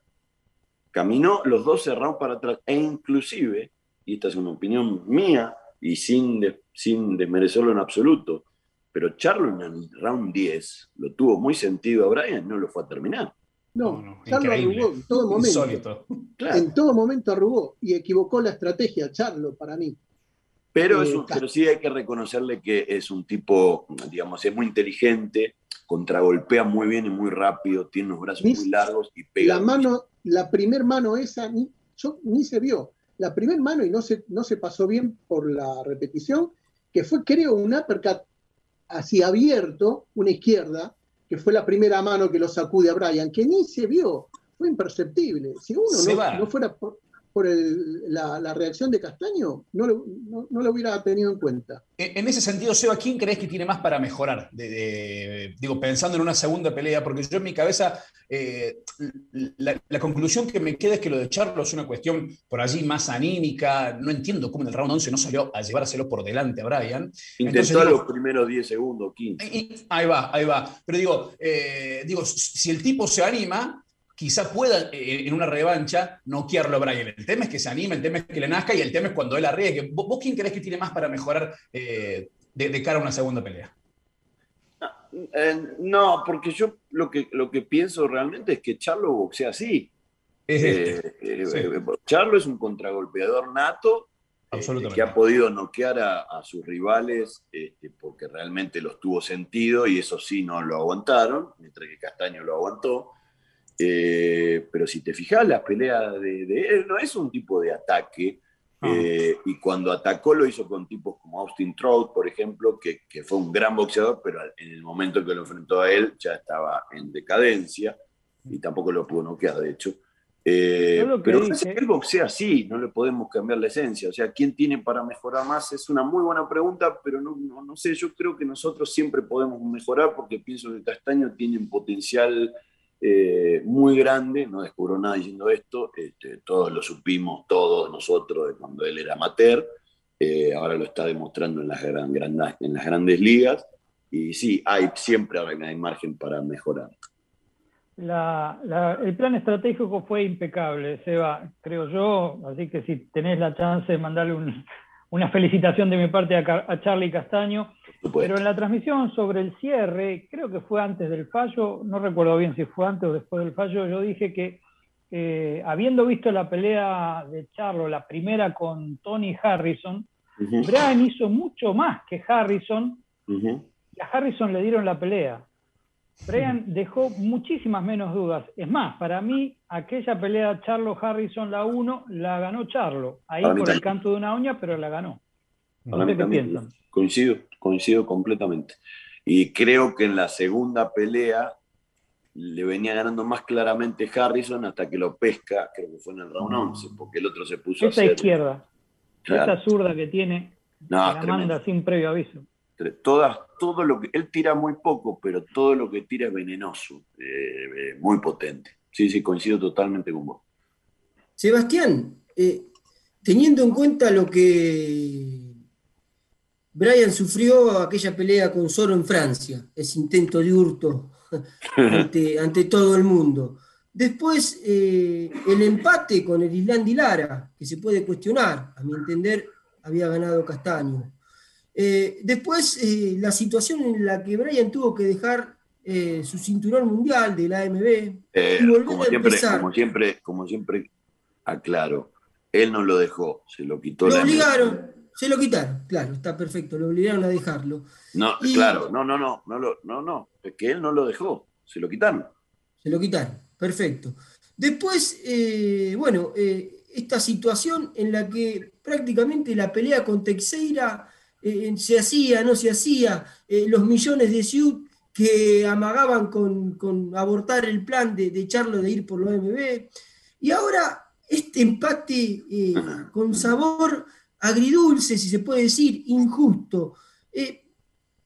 Caminó los dos cerrados para atrás, e inclusive, y esta es una opinión mía, y sin, sin desmerecerlo en absoluto, pero Charlo en el round 10 lo tuvo muy sentido a Brian, no lo fue a terminar. No, Charlo arrugó en todo momento. En todo momento arrugó y equivocó la estrategia, Charlo, para mí. Pero, eh, pero sí hay que reconocerle que es un tipo, digamos, es muy inteligente, contragolpea muy bien y muy rápido, tiene unos brazos muy largos y pega. La mano, la primer mano esa, ni, ni se vio. La primer mano, y no se, no se pasó bien por la repetición, que fue, creo, un uppercut así abierto, una izquierda, que fue la primera mano que lo sacude a Brian, que ni se vio, fue imperceptible. Si uno no, fuera por, la, reacción de Castaño, no lo, no, hubiera tenido en cuenta. En, ese sentido, Seba, ¿quién crees que tiene más para mejorar? digo, pensando en una segunda pelea, porque yo en mi cabeza, eh, la, conclusión que me queda es que lo de Charlo es una cuestión por allí más anímica. No entiendo cómo en el round 11 no salió a llevárselo por delante a Brian. Intentó los primeros 10 segundos, 15. ahí va, ahí va. Pero digo, eh, digo, si el tipo se anima, quizá pueda eh, en una revancha noquearlo a Brian. El tema es que se anime, el tema es que le nazca y el tema es cuando él arriesgue. ¿Vos, quién crees que tiene más para mejorar eh, de, cara a una segunda pelea? Eh, no, porque yo lo que, lo que pienso realmente es que Charlo boxea así. Este. Charlo es un contragolpeador nato que ha podido noquear a, sus rivales este, porque realmente los tuvo sentido y eso sí no lo aguantaron, mientras que Castaño lo aguantó. Eh, pero si te fijas, la pelea de, él no es un tipo de ataque. Ah. Eh, y cuando atacó lo hizo con tipos como Austin Trout, por ejemplo, que, que, fue un gran boxeador, pero en el momento que lo enfrentó a él ya estaba en decadencia y tampoco lo pudo noquear, de hecho. Eh, pero que él boxea así, no le podemos cambiar la esencia. O sea, ¿quién tiene para mejorar más? Es una muy buena pregunta, pero no, no, no sé, yo creo que nosotros siempre podemos mejorar porque pienso que Castaño tiene un potencial eh, muy grande, no descubro nada diciendo esto, este, todos lo supimos, todos nosotros, de cuando él era amateur, eh, ahora lo está demostrando en las, gran, en las grandes ligas, y sí, hay, siempre hay margen para mejorar. el plan estratégico fue impecable, Seba, creo yo, así que si tenés la chance de mandarle un, una felicitación de mi parte a, Charlie Castaño. Pero en la transmisión sobre el cierre, creo que fue antes del fallo, no recuerdo bien si fue antes o después del fallo, yo dije que eh, habiendo visto la pelea de Charlo, la primera con Tony Harrison, Brian hizo mucho más que Harrison y a Harrison le dieron la pelea. Brian dejó muchísimas menos dudas. Es más, para mí, aquella pelea Charlo-Harrison, la 1, la ganó Charlo. Ahí por el canto de una uña, pero la ganó. Coincido, coincido completamente. Y creo que en la segunda pelea le venía ganando más claramente Harrison hasta que lo pesca, creo que fue en el round 11, porque el otro se puso esa izquierda, esa zurda que tiene, la manda sin previo aviso todas, todo lo que él tira muy poco, pero todo lo que tira es venenoso, eh, eh, muy potente. Sí, sí, coincido totalmente con vos. Sebastián, eh, teniendo en cuenta lo que Brian sufrió aquella pelea con Soro en Francia, ese intento de hurto [laughs] ante, todo el mundo. Después, el empate con el Islandi Lara, que se puede cuestionar, a mi entender, había ganado Castaño. Eh, después, eh, la situación en la que Brian tuvo que dejar eh, su cinturón mundial de la AMB y volver como a siempre. Como siempre, como siempre, aclaro, él no lo dejó, se lo quitó. Lo obligaron, se lo quitaron, claro, está perfecto, lo obligaron a dejarlo. No, claro, no, no, no, no, no, no, es que él no lo dejó, se lo quitaron. Se lo quitaron, perfecto. Después, bueno, esta situación en la que prácticamente la pelea con Teixeira eh, se hacía, no se hacía, eh, los millones de Ciud que amagaban con, abortar el plan de, de, Charlo de ir por los MB. Y ahora este empate eh, con sabor agridulce, si se puede decir, injusto.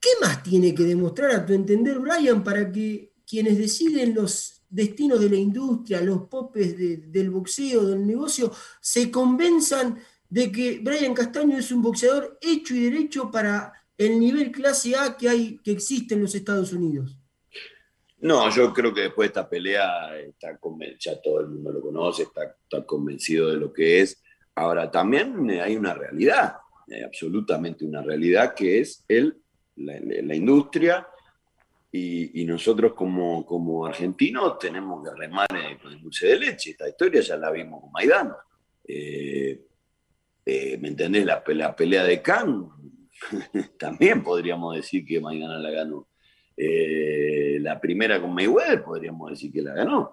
¿Qué más tiene que demostrar a tu entender, Brian, para que quienes deciden los destinos de la industria, los popes del boxeo, del negocio, se convenzan de que Brian Castaño es un boxeador hecho y derecho para el nivel clase A que, hay, que existe en los Estados Unidos? No, yo creo que después de esta pelea está ya todo el mundo lo conoce, está, convencido de lo que es. Ahora, también hay una realidad, absolutamente una realidad que es el, la, industria y, nosotros como, como argentinos tenemos que remar con el dulce de leche. Esta historia ya la vimos con Maidana. Eh, eh, ¿me entendés? La, pelea de Khan, [laughs] también podríamos decir que mañana la ganó. Eh, la primera con Mayweather podríamos decir que la ganó.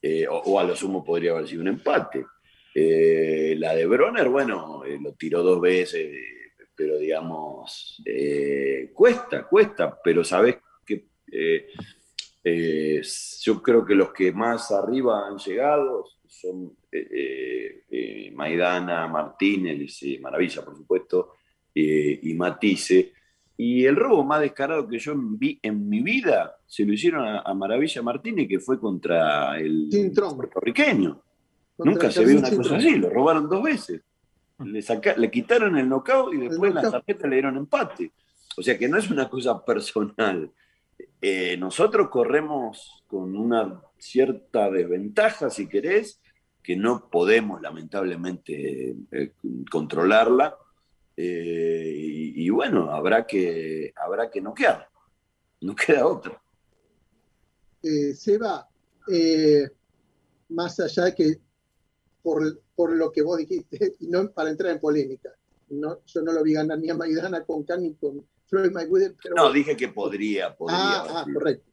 Eh, o, a lo sumo podría haber sido un empate. la de Bronner, bueno, lo tiró dos veces, pero digamos, cuesta, cuesta, pero sabes que yo creo que los que más arriba han llegado son eh, eh, Maidana, Martínez, Maravilla, por supuesto, eh, y Matisse. Y el robo más descarado que yo vi en mi vida se lo hicieron a, Maravilla Martínez, que fue contra el puertorriqueño. Nunca se vio una cosa así, lo robaron dos veces. Le, le quitaron el knockout y después en la tarjeta le dieron empate. O sea que no es una cosa personal. nosotros corremos con una cierta desventaja, si querés, que no podemos lamentablemente eh, controlarla. Eh, y, bueno, habrá que, habrá que noquear. No [laughs] queda otra. Eh, Seba, más allá de que por, lo que vos dijiste, [laughs] y no para entrar en polémica, no, yo no lo vi ganar ni a Maidana con Khan ni con Floyd Mayweather. no, dije que podría, podría. Ah, ah correcto.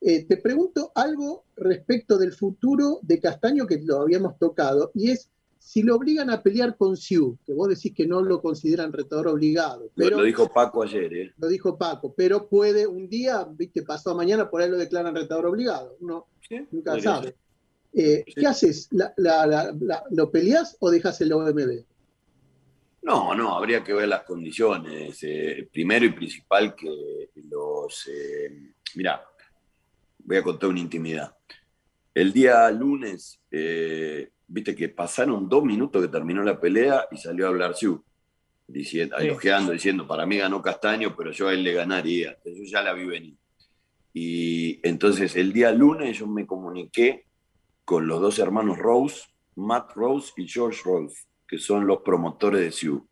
Eh, te pregunto algo respecto del futuro de Castaño que lo habíamos tocado, y es si lo obligan a pelear con Siu, que vos decís que no lo consideran retador obligado. Pero, lo dijo Paco ayer, ¿eh? Lo dijo Paco, pero puede un día, viste, pasó mañana, por ahí lo declaran retador obligado. Uno nunca sabe. Eh, ¿Qué haces? lo peleás o dejas el OMB? No, no, habría que ver las condiciones. Eh, primero y principal que los... mira, voy a contar una intimidad. El día lunes, eh, viste que pasaron dos minutos que terminó la pelea y salió a hablar Siu, diciendo, elogiando, diciendo, para mí ganó Castaño, pero yo a él le ganaría. Yo ya la vi venir. Y entonces el día lunes yo me comuniqué con los dos hermanos Rose, Matt Rose y George Rose, que son los promotores de Siu.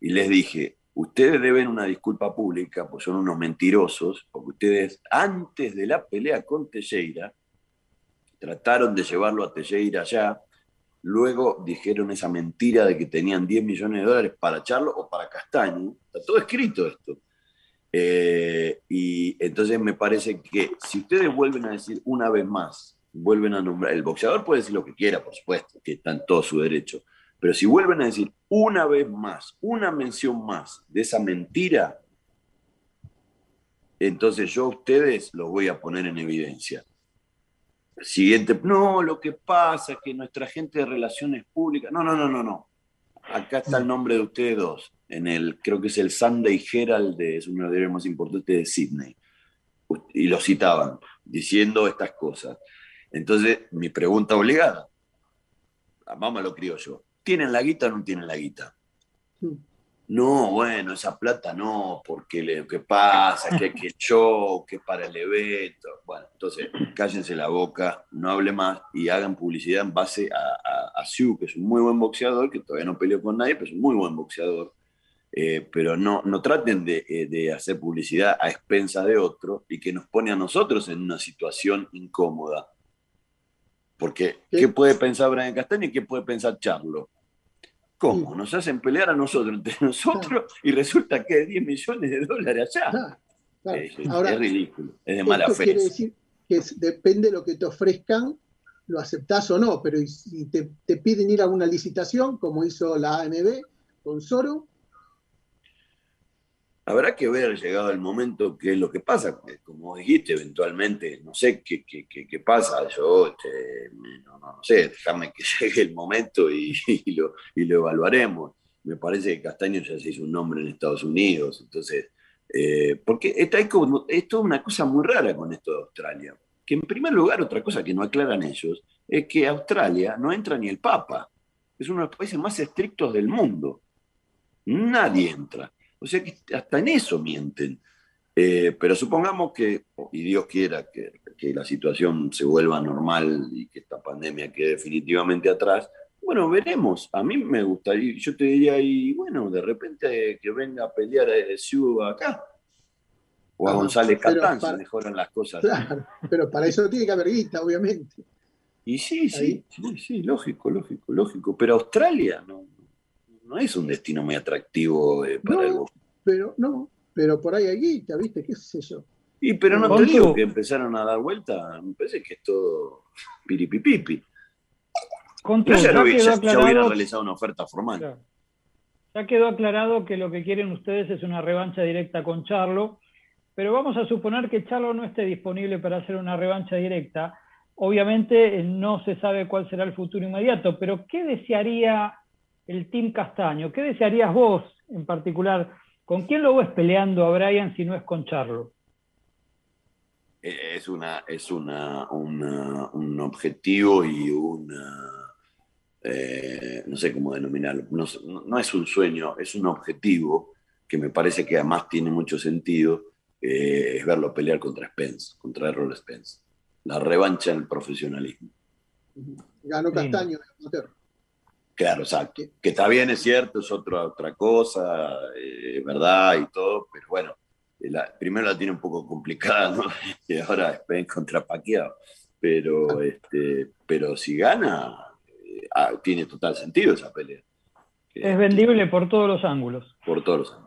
y les dije, ustedes deben una disculpa pública, pues son unos mentirosos, porque ustedes antes de la pelea con Teixeira, trataron de llevarlo a Teixeira allá, luego dijeron esa mentira de que tenían 10 millones de dólares para Charlo o para Castaño, está todo escrito esto. Eh, y entonces me parece que si ustedes vuelven a decir una vez más, vuelven a nombrar, el boxeador puede decir lo que quiera, por supuesto, que está en todo su derecho, pero si vuelven a decir una vez más, una mención más de esa mentira, entonces yo a ustedes los voy a poner en evidencia. Siguiente, no, lo que pasa es que nuestra gente de relaciones públicas, no, no, no, no, no. Acá está el nombre de ustedes dos, en el, creo que es el Sunday Herald, de, es uno de los diarios más importantes de Sydney. Y lo citaban, diciendo estas cosas. Entonces, mi pregunta obligada, a lo yo. ¿Tienen la guita o no tienen la guita? No, bueno, esa plata no, porque lo que pasa que hay que show, que para el evento. Bueno, entonces cállense la boca, no hable más y hagan publicidad en base a, a, Siu, que es un muy buen boxeador, que todavía no peleó con nadie, pero es un muy buen boxeador. Eh, pero no, no traten de, eh, de, hacer publicidad a expensa de otro y que nos pone a nosotros en una situación incómoda. Porque, ¿qué puede pensar Brian Castaño y qué puede pensar Charlo? ¿Cómo? Nos hacen pelear a nosotros, entre nosotros, y resulta que hay 10 millones de dólares allá. Es, ridículo, es de mala fe. Quiere decir que depende de lo que te ofrezcan, lo aceptás o no, pero si te, te piden ir a una licitación, como hizo la AMB con Soro, Habrá que ver llegado el momento qué es lo que pasa. Como dijiste, eventualmente, no sé qué, qué, qué, pasa. Yo este, no, sé, déjame que [laughs] llegue el momento y, lo, y, lo, evaluaremos. Me parece que Castaño ya se hizo un nombre en Estados Unidos. Entonces, eh, porque está, es toda una cosa muy rara con esto de Australia. Que en primer lugar, otra cosa que no aclaran ellos, es que Australia no entra ni el Papa. Es uno de los países más estrictos del mundo. Nadie entra. O sea que hasta en eso mienten. Eh, pero supongamos que, y Dios quiera que, la situación se vuelva normal y que esta pandemia quede definitivamente atrás, bueno, veremos. A mí me gustaría, yo te diría, y bueno, de repente que venga a pelear a Siu acá. O a González Catán, se mejoran las cosas. Claro, pero para eso tiene que haber guita, obviamente. Y sí, sí, sí, sí, lógico, lógico, lógico. Pero Australia no, no es un destino muy atractivo eh, para el Pero no, pero por ahí hay guita, ¿viste? ¿Qué sé yo? Y pero no te digo que empezaron a dar vuelta, me parece que es todo piripipipi. ya, ya, hubiera realizado una oferta formal. Ya quedó aclarado que lo que quieren ustedes es una revancha directa con Charlo, pero vamos a suponer que Charlo no esté disponible para hacer una revancha directa. Obviamente no se sabe cuál será el futuro inmediato, pero ¿qué desearía el Team Castaño. ¿Qué desearías vos en particular? ¿Con quién lo ves peleando a Brian si no es con Charlo? Eh, es, una, es una, un objetivo y una, eh, no sé cómo denominarlo, no, es un sueño, es un objetivo que me parece que además tiene mucho sentido, eh, es verlo pelear contra Spence, contra Errol Spence. La revancha en el profesionalismo. Ganó Castaño en Claro, exacto. Que está bien, es cierto, es otra, otra cosa, eh, verdad y todo, pero bueno, primero la tiene un poco complicada, ¿no? [laughs] Y ahora es contra Paquiao. Pero, este, pero si gana, eh, ah, tiene total sentido esa pelea. Es vendible por todos los ángulos. Por todos los ángulos.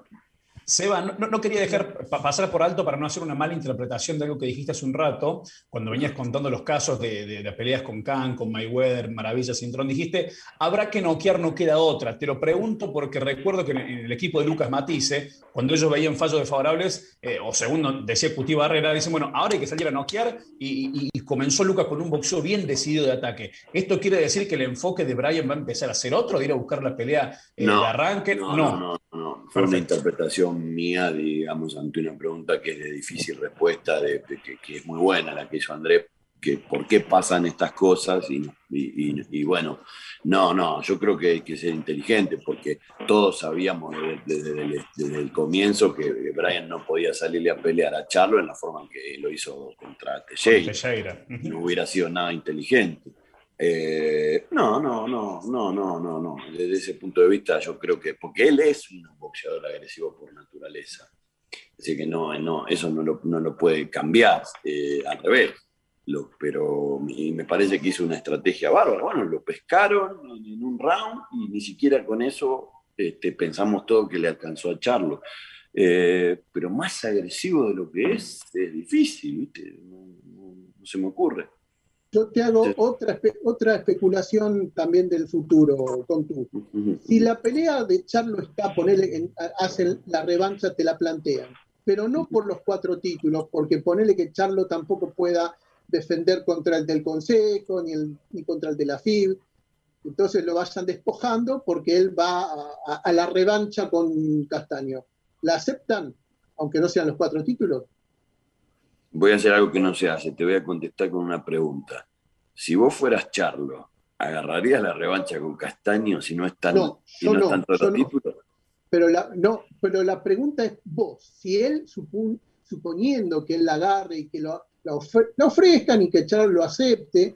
Seba, no, quería dejar pasar por alto para no hacer una mala interpretación de algo que dijiste hace un rato, cuando venías contando los casos de, de, peleas con Khan, con Mayweather, Maravilla, Cintrón, dijiste, habrá que noquear, no queda otra. Te lo pregunto porque recuerdo que en el equipo de Lucas Matisse, cuando ellos veían fallos desfavorables, eh, o segundo decía Cuti Barrera, dicen, bueno, ahora hay que salir a noquear, y, comenzó Lucas con un boxeo bien decidido de ataque. ¿Esto quiere decir que el enfoque de Brian va a empezar a ser otro, de ir a buscar la pelea eh, de arranque? no, no, no fue una interpretación mía, digamos, ante una pregunta que es de difícil respuesta, de, que, es muy buena la que hizo Andrés, que por qué pasan estas cosas y, bueno, no, no, yo creo que hay que ser inteligente porque todos sabíamos desde, el comienzo que Brian no podía salirle a pelear a Charlo en la forma en que lo hizo contra Teixeira. No hubiera sido nada inteligente. Eh, no, no, no, no, no, no, no. Desde ese punto de vista yo creo que, porque él es un boxeador agresivo por naturaleza. Así que no, no eso no lo, no lo puede cambiar, eh, al revés. Pero me parece que hizo una estrategia bárbara. Bueno, lo pescaron en un round y ni siquiera con eso este, pensamos todo que le alcanzó a Charlo. Eh, pero más agresivo de lo que es, es difícil, no se me ocurre. Yo te hago otra, otra especulación también del futuro, con tú. Si la pelea de Charlo está, ponerle, en, hacen la revancha, te la plantean, pero no por los cuatro títulos, porque ponele que Charlo tampoco pueda defender contra el del Consejo, ni, el, ni contra el de la FIB, entonces lo vayan despojando porque él va a, a la revancha con Castaño. ¿La aceptan, aunque no sean los cuatro títulos? Voy a hacer algo que no se hace, te voy a contestar con una pregunta. Si vos fueras Charlo, ¿agarrarías la revancha con Castaño si no están, no, todos los títulos? Pero la, no, pero la pregunta es vos, si él, suponiendo que él la agarre y que lo, la, ofrezcan y que Charlo lo acepte,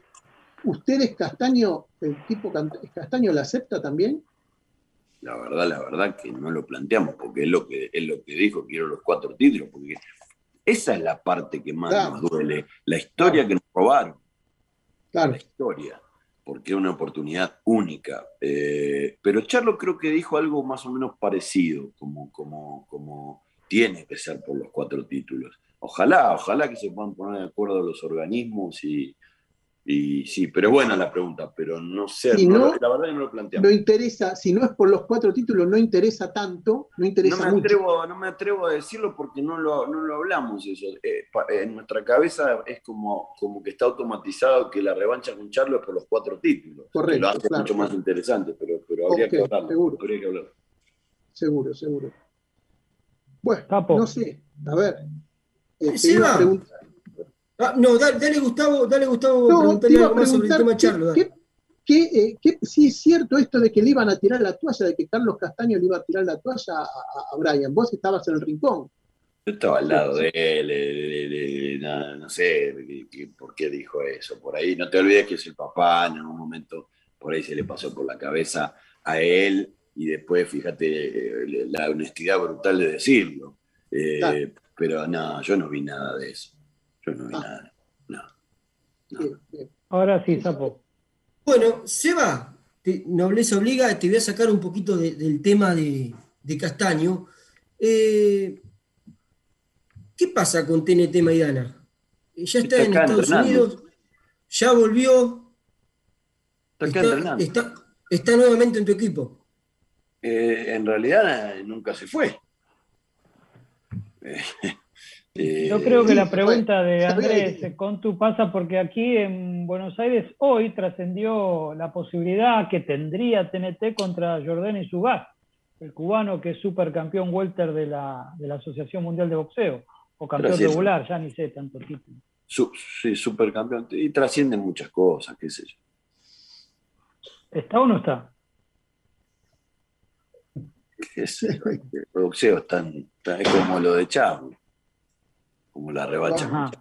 ¿ustedes Castaño, el tipo Castaño la acepta también? La verdad, la verdad que no lo planteamos, porque es lo que, es lo que dijo, quiero los cuatro títulos, porque esa es la parte que más nos duele, la historia que nos robaron. La historia, porque es una oportunidad única. Eh, pero Charlo creo que dijo algo más o menos parecido, como, como, como tiene que ser por los cuatro títulos. Ojalá, ojalá que se puedan poner de acuerdo los organismos y, y sí, pero es buena la pregunta, pero no sé, la verdad que no lo planteamos. No interesa, si no es por los cuatro títulos, no interesa tanto, no interesa no me Atrevo, no me atrevo a decirlo porque no lo, no lo hablamos eso. Eh, en nuestra cabeza es como, como que está automatizado que la revancha con Charlo es por los cuatro títulos. Correcto. Que lo hace mucho más interesante, pero, pero habría, que hablarlo, seguro. habría que hablarlo. Seguro, seguro. Bueno, no sé, a ver. Eh, Ah, no, dale, Gustavo, dale Gustavo, no, algo más sobre el tema Charlo. ¿qué, eh, sí es cierto esto de que le iban a tirar la toalla, de que Carlos Castaño le iba a tirar la toalla a, Brian? Vos estabas en el rincón. Yo estaba al lado de él, no, sé por qué dijo eso. Por ahí, no te olvides que es el papá, en algún momento por ahí se le pasó por la cabeza a él y después, fíjate, eh, la honestidad brutal de decirlo. Eh, pero no, yo no vi nada de eso. Yo no vi ah. nada. No. Ahora sí, Sapo. Bueno, Seba, te, nobleza obliga, te voy a sacar un poquito del tema de, Castaño. Eh, ¿Qué pasa con TNT Maidana? Ya está, en Estados Unidos, ya volvió. Está, está, está, nuevamente en tu equipo. Eh, en realidad nunca se fue. [laughs] Yo creo que la pregunta de Andrés con tu pasa porque aquí en Buenos Aires hoy trascendió la posibilidad que tendría TNT contra Jordani Subás, el cubano que es supercampeón welter de la, de la Asociación Mundial de Boxeo, o campeón regular, ya ni sé tanto título. sí, supercampeón, y trasciende muchas cosas, qué sé yo. ¿Está o no está? el boxeo es, tan, es como lo de Chávez como la revancha.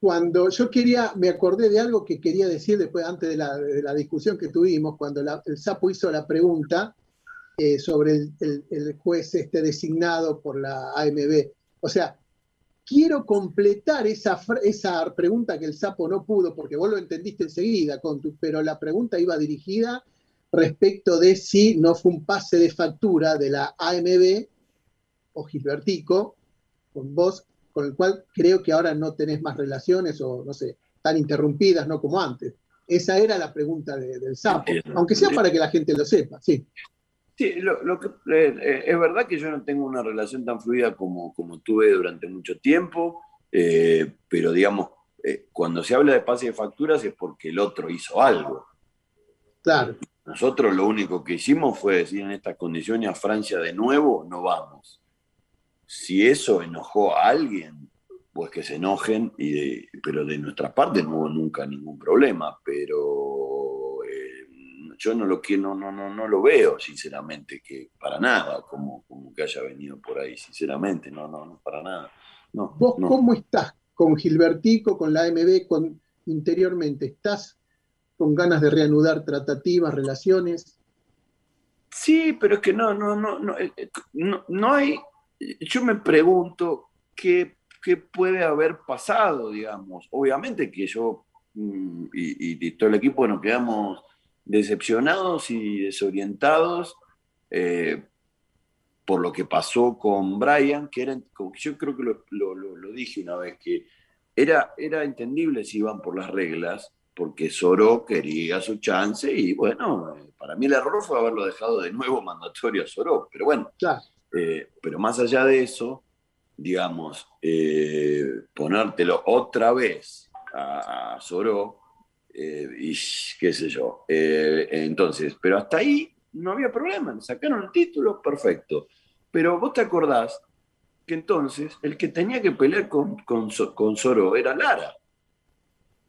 Cuando yo quería, me acordé de algo que quería decir después, antes de la, discusión que tuvimos, cuando el Sapo hizo la pregunta eh, sobre el, juez este designado por la AMB. O sea, quiero completar esa, esa pregunta que el Sapo no pudo, porque vos lo entendiste enseguida, pero la pregunta iba dirigida respecto de si no fue un pase de factura de la AMB o Gilbertico con vos con el cual creo que ahora no tenés más relaciones o, no sé, tan interrumpidas, no como antes. Esa era la pregunta del sapo, aunque sea para que la gente lo sepa, sí. Sí, lo, que, eh, eh, es verdad que yo no tengo una relación tan fluida como, como tuve durante mucho tiempo, eh, pero digamos, cuando se habla de pase de facturas es porque el otro hizo algo. Claro. Nosotros lo único que hicimos fue decir en estas condiciones a Francia de nuevo no vamos. Si eso enojó a alguien, pues que se enojen, y pero de nuestra parte no hubo nunca ningún problema, pero eh, yo no lo, no, no, no, no lo veo, sinceramente, que para nada, como, como que haya venido por ahí, sinceramente, no, no, no, para nada. No, ¿Vos cómo estás con Gilbertico, con la AMB, con, interiormente? ¿Estás con ganas de reanudar tratativas, relaciones? Sí, pero es que no, no, no, no, eh, no, no hay. Yo me pregunto qué, qué, puede haber pasado, digamos. Obviamente que yo mm, y, todo el equipo nos quedamos decepcionados y desorientados eh, por lo que pasó con Brian, que yo creo que lo, dije una vez, que era, era entendible si iban por las reglas, porque Soró quería su chance y bueno, para mí el error fue haberlo dejado de nuevo mandatorio a Soró, pero bueno, eh, pero más allá de eso, digamos, eh, ponértelo otra vez a, a Soró, eh, y qué sé yo, entonces, pero hasta ahí no había problema, sacaron el título, perfecto, pero vos te acordás que entonces el que tenía que pelear con, con, con Soró era Lara.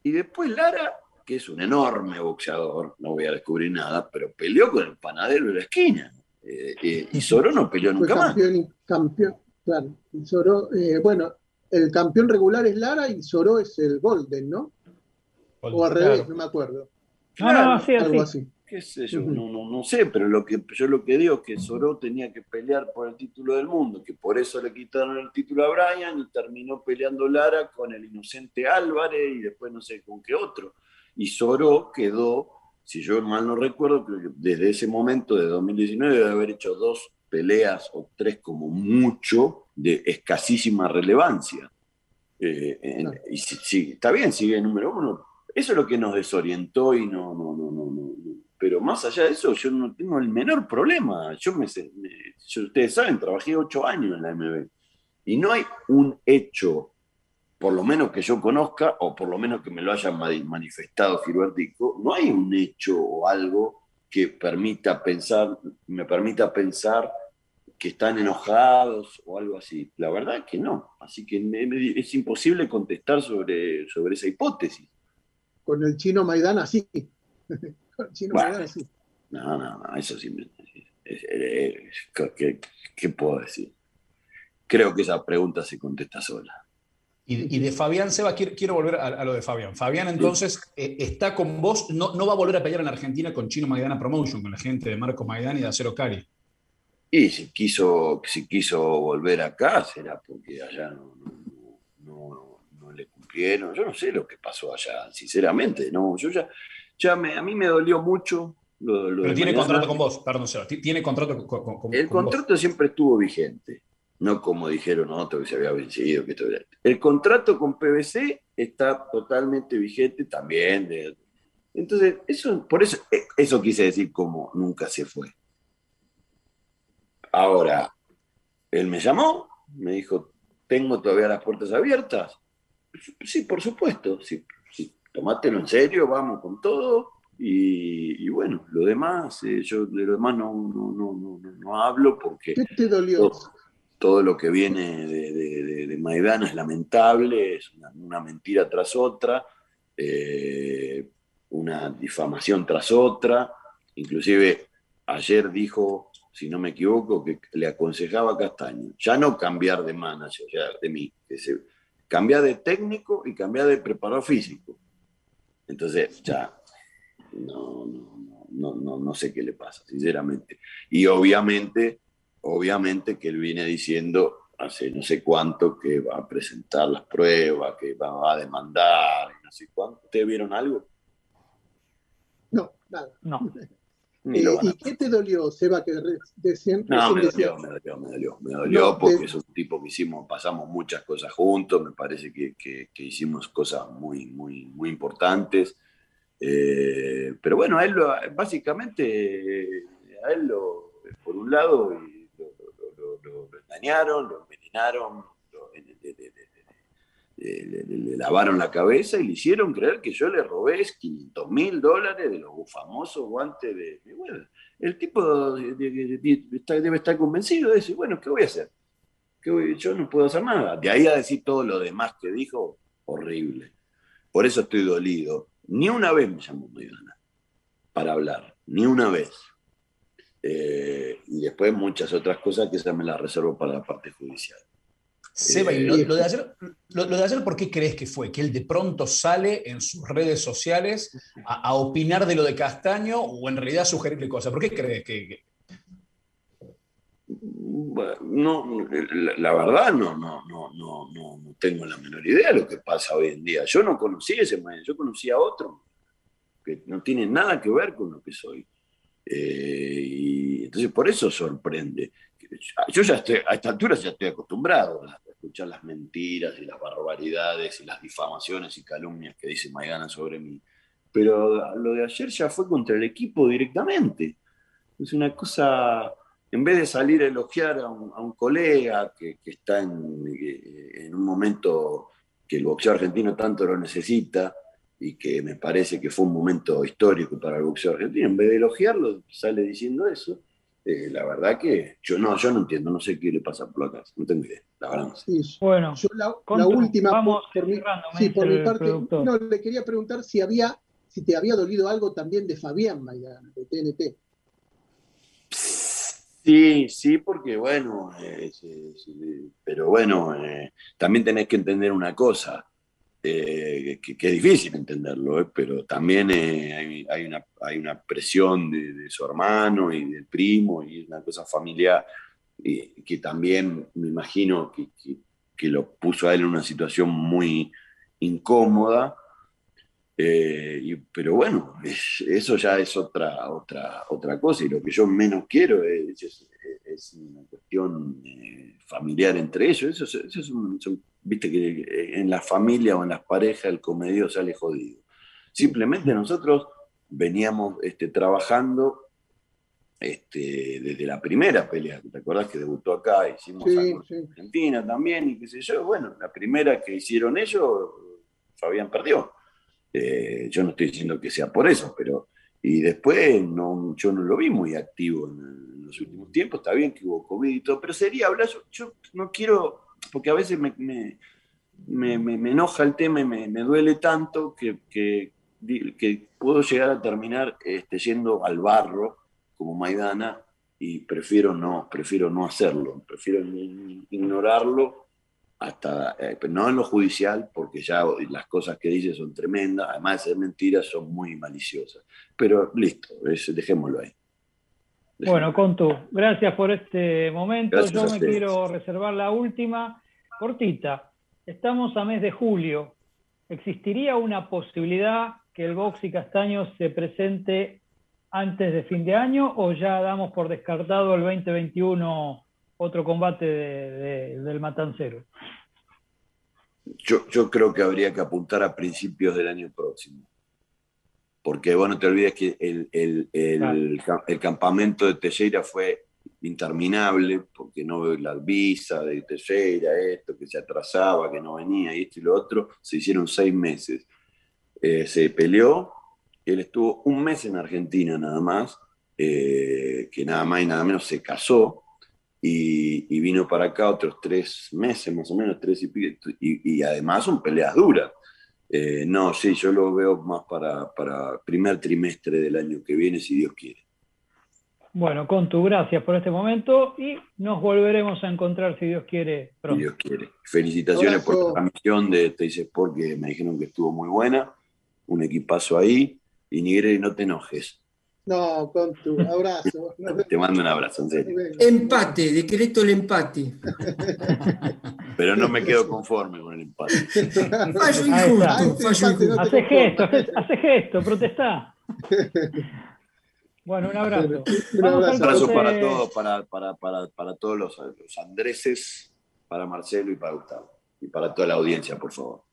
Y después Lara, que es un enorme boxeador, no voy a descubrir nada, pero peleó con el panadero de la esquina. Eh, eh, y Soro no peleó nunca campeón, más. Campeón, claro. Y eh, bueno, el campeón regular es Lara y Soro es el Golden, ¿no? o al revés, no me acuerdo. Claro, algo así qué sé yo, no, no, no, sé, pero lo que, yo lo que digo es que Soró tenía que pelear por el título del mundo, que por eso le quitaron el título a Brian y terminó peleando Lara con el inocente Álvarez y después no sé con qué otro. Y Soró quedó, si yo mal no recuerdo, desde ese momento de 2019 debe haber hecho dos peleas o tres como mucho de escasísima relevancia. Eh, y está bien, sigue número uno. Eso es lo que nos desorientó y no, no, no, no, no pero más allá de eso, yo no tengo el menor problema. Yo me, ustedes saben, trabajé ocho años en la MB y no hay un hecho, por lo menos que yo conozca, o por lo menos que me lo haya manifestado Gilbertico, no hay un hecho o algo que permita pensar, me permita pensar que están enojados o algo así. La verdad es que no. Así que es imposible contestar sobre, sobre esa hipótesis. Con el chino Maidana sí. [laughs] no, no, no, eso sí. ¿qué, puedo decir? Creo que esa pregunta se contesta sola. Y, de Fabián Seba, quiero, volver a, lo de Fabián. Fabián entonces eh, está con vos, no, no va a volver a pelear en Argentina con Chino Maidana Promotion, con la gente de Marco Maidana y de Acero Cari. Y si quiso, si quiso volver acá, será porque allá no, no, no, le cumplieron. Yo no sé lo que pasó allá, sinceramente. No, yo ya, ya a mí me dolió mucho. Lo, Pero tiene contrato con vos, perdón, tiene contrato con, El contrato siempre estuvo vigente, no como dijeron otros que se había vencido. Que El contrato con PBC está totalmente vigente también. entonces, eso, por eso, eh, eso quise decir como nunca se fue. Ahora, él me llamó, me dijo, ¿tengo todavía las puertas abiertas? Sí, por supuesto, sí, tomátelo en serio, vamos con todo. Y, bueno, lo demás, eh, yo de lo demás no, no, no, no, hablo porque ¿Qué te dolió? Todo, lo que viene de, Maidana es lamentable, es una, mentira tras otra, eh, una difamación tras otra. Inclusive ayer dijo, si no me equivoco, que le aconsejaba a Castaño, ya no cambiar de manager, ya de mí, cambiar de técnico y cambiar de preparador físico entonces, ya, no, no, no, no, sé qué le pasa, sinceramente. Y obviamente, obviamente que él viene diciendo hace no sé cuánto que va a presentar las pruebas, que va a demandar, no sé cuánto. ¿Ustedes vieron algo? No, nada. No. ¿Y qué te dolió, Seba? Que decían, no, me dolió, me dolió, me dolió, me dolió porque es un tipo que hicimos, pasamos muchas cosas juntos, me parece que, que, hicimos cosas muy, muy, muy importantes. Eh, pero bueno, a él lo, básicamente, a él lo, por un lado, lo, engañaron, lo envenenaron, le, lavaron la cabeza y le hicieron creer que yo le robé 500 mil dólares de los famosos guantes de... Bueno, el tipo debe estar convencido de eso. bueno, ¿qué voy a hacer? yo no puedo hacer nada. De ahí a decir todo lo demás que dijo, horrible. Por eso estoy dolido. Ni una vez me llamó Maidana para hablar, ni una vez. Eh, y después muchas otras cosas que esa me las reservo para la parte judicial. Seba, y lo, de ayer, lo, de ayer, ¿por qué crees que fue? ¿Que él de pronto sale en sus redes sociales a, opinar de lo de Castaño o en realidad sugerirle cosas? ¿Por qué crees que, no, la, verdad no, no, no, no, no, tengo la menor idea de lo que pasa hoy en día. Yo no conocí ese maestro, yo conocí a otro que no tiene nada que ver con lo que soy. Eh, y entonces por eso sorprende. Yo ya estoy, a esta altura ya estoy acostumbrado a escuchar las mentiras y las barbaridades y las difamaciones y calumnias que dice Maidana sobre mí. Pero lo de ayer ya fue contra el equipo directamente. Es una cosa, en vez de salir a elogiar a un, colega que, está en, en, un momento que el boxeo argentino tanto lo necesita y que me parece que fue un momento histórico para el boxeo argentino, en vez de elogiarlo, sale diciendo eso. Eh, la verdad que yo no, yo no entiendo, no sé qué le pasa por la casa, no tengo idea, la verdad. Bueno, yo la, última, vamos por, mi, sí, por mi parte, no, le quería preguntar si había, si te había dolido algo también de Fabián Maidana, de TNT. Sí, sí, porque bueno, eh, pero bueno, eh, también tenés que entender una cosa, eh, que, es difícil entenderlo, pero también hay, hay, una, presión de, su hermano y del primo y una cosa familiar que también me imagino que, lo puso a él en una situación muy incómoda eh, pero bueno, eso ya es otra, otra, otra cosa y lo que yo menos quiero es, una cuestión eh, familiar entre ellos. Eso, es viste que en la familia o en las parejas el comedio sale jodido. Simplemente nosotros veníamos este, trabajando este, desde la primera pelea, ¿te acuerdas que debutó acá? Hicimos algo en Argentina también y qué sé yo. Bueno, la primera que hicieron ellos, Fabián perdió. Eh, yo no estoy diciendo que sea por eso, pero. Y después no, yo no lo vi muy activo en, los últimos tiempos. Está bien que hubo COVID y todo, pero sería hablar. Yo, no quiero, porque a veces me, me, me, enoja el tema y me, duele tanto que, que, puedo llegar a terminar este, yendo al barro como Maidana y prefiero no, prefiero no hacerlo, prefiero ignorarlo hasta, eh, no en lo judicial, porque ya las cosas que dice son tremendas, además de ser mentiras, son muy maliciosas. Pero listo, dejémoslo ahí. Bueno, Contu, gracias por este momento. Yo me quiero reservar la última, cortita. Estamos a mes de julio. ¿Existiría una posibilidad que el Box y Castaño se presente antes de fin de año o ya damos por descartado el 2021 otro combate del Matancero? Yo, yo, creo que habría que apuntar a principios del año próximo. Porque, bueno, te olvides que el, el, el, campamento de Teixeira fue interminable, porque no veo la visa de Teixeira, esto, que se atrasaba, que no venía, y esto y lo otro. Se hicieron seis meses. Eh, se peleó, él estuvo un mes en Argentina nada más, eh, que nada más y nada menos se casó, y, vino para acá otros tres meses, más o menos, tres y y, además son peleas duras. Eh, no, sí, yo lo veo más para, para primer trimestre del año que viene, si Dios quiere. Bueno, con tu gracias por este momento y nos volveremos a encontrar, si Dios quiere, pronto. Si Dios quiere. Felicitaciones por la transmisión de Teis Sport, que me dijeron que estuvo muy buena. Un equipazo ahí. Y Nigre, no te enojes. No, con tu abrazo. [laughs] Te mando un abrazo, en serio. Empate, decreto el empate. [laughs] Pero no me quedo conforme con el empate. [laughs] Fallo injusto, fallo injusto. Hace gesto, hace gesto, protestá. Bueno, un abrazo. Un abrazo, para todos, para, para, para, para todos los, los Andreses, para Marcelo y para Gustavo. Y para toda la audiencia, por favor.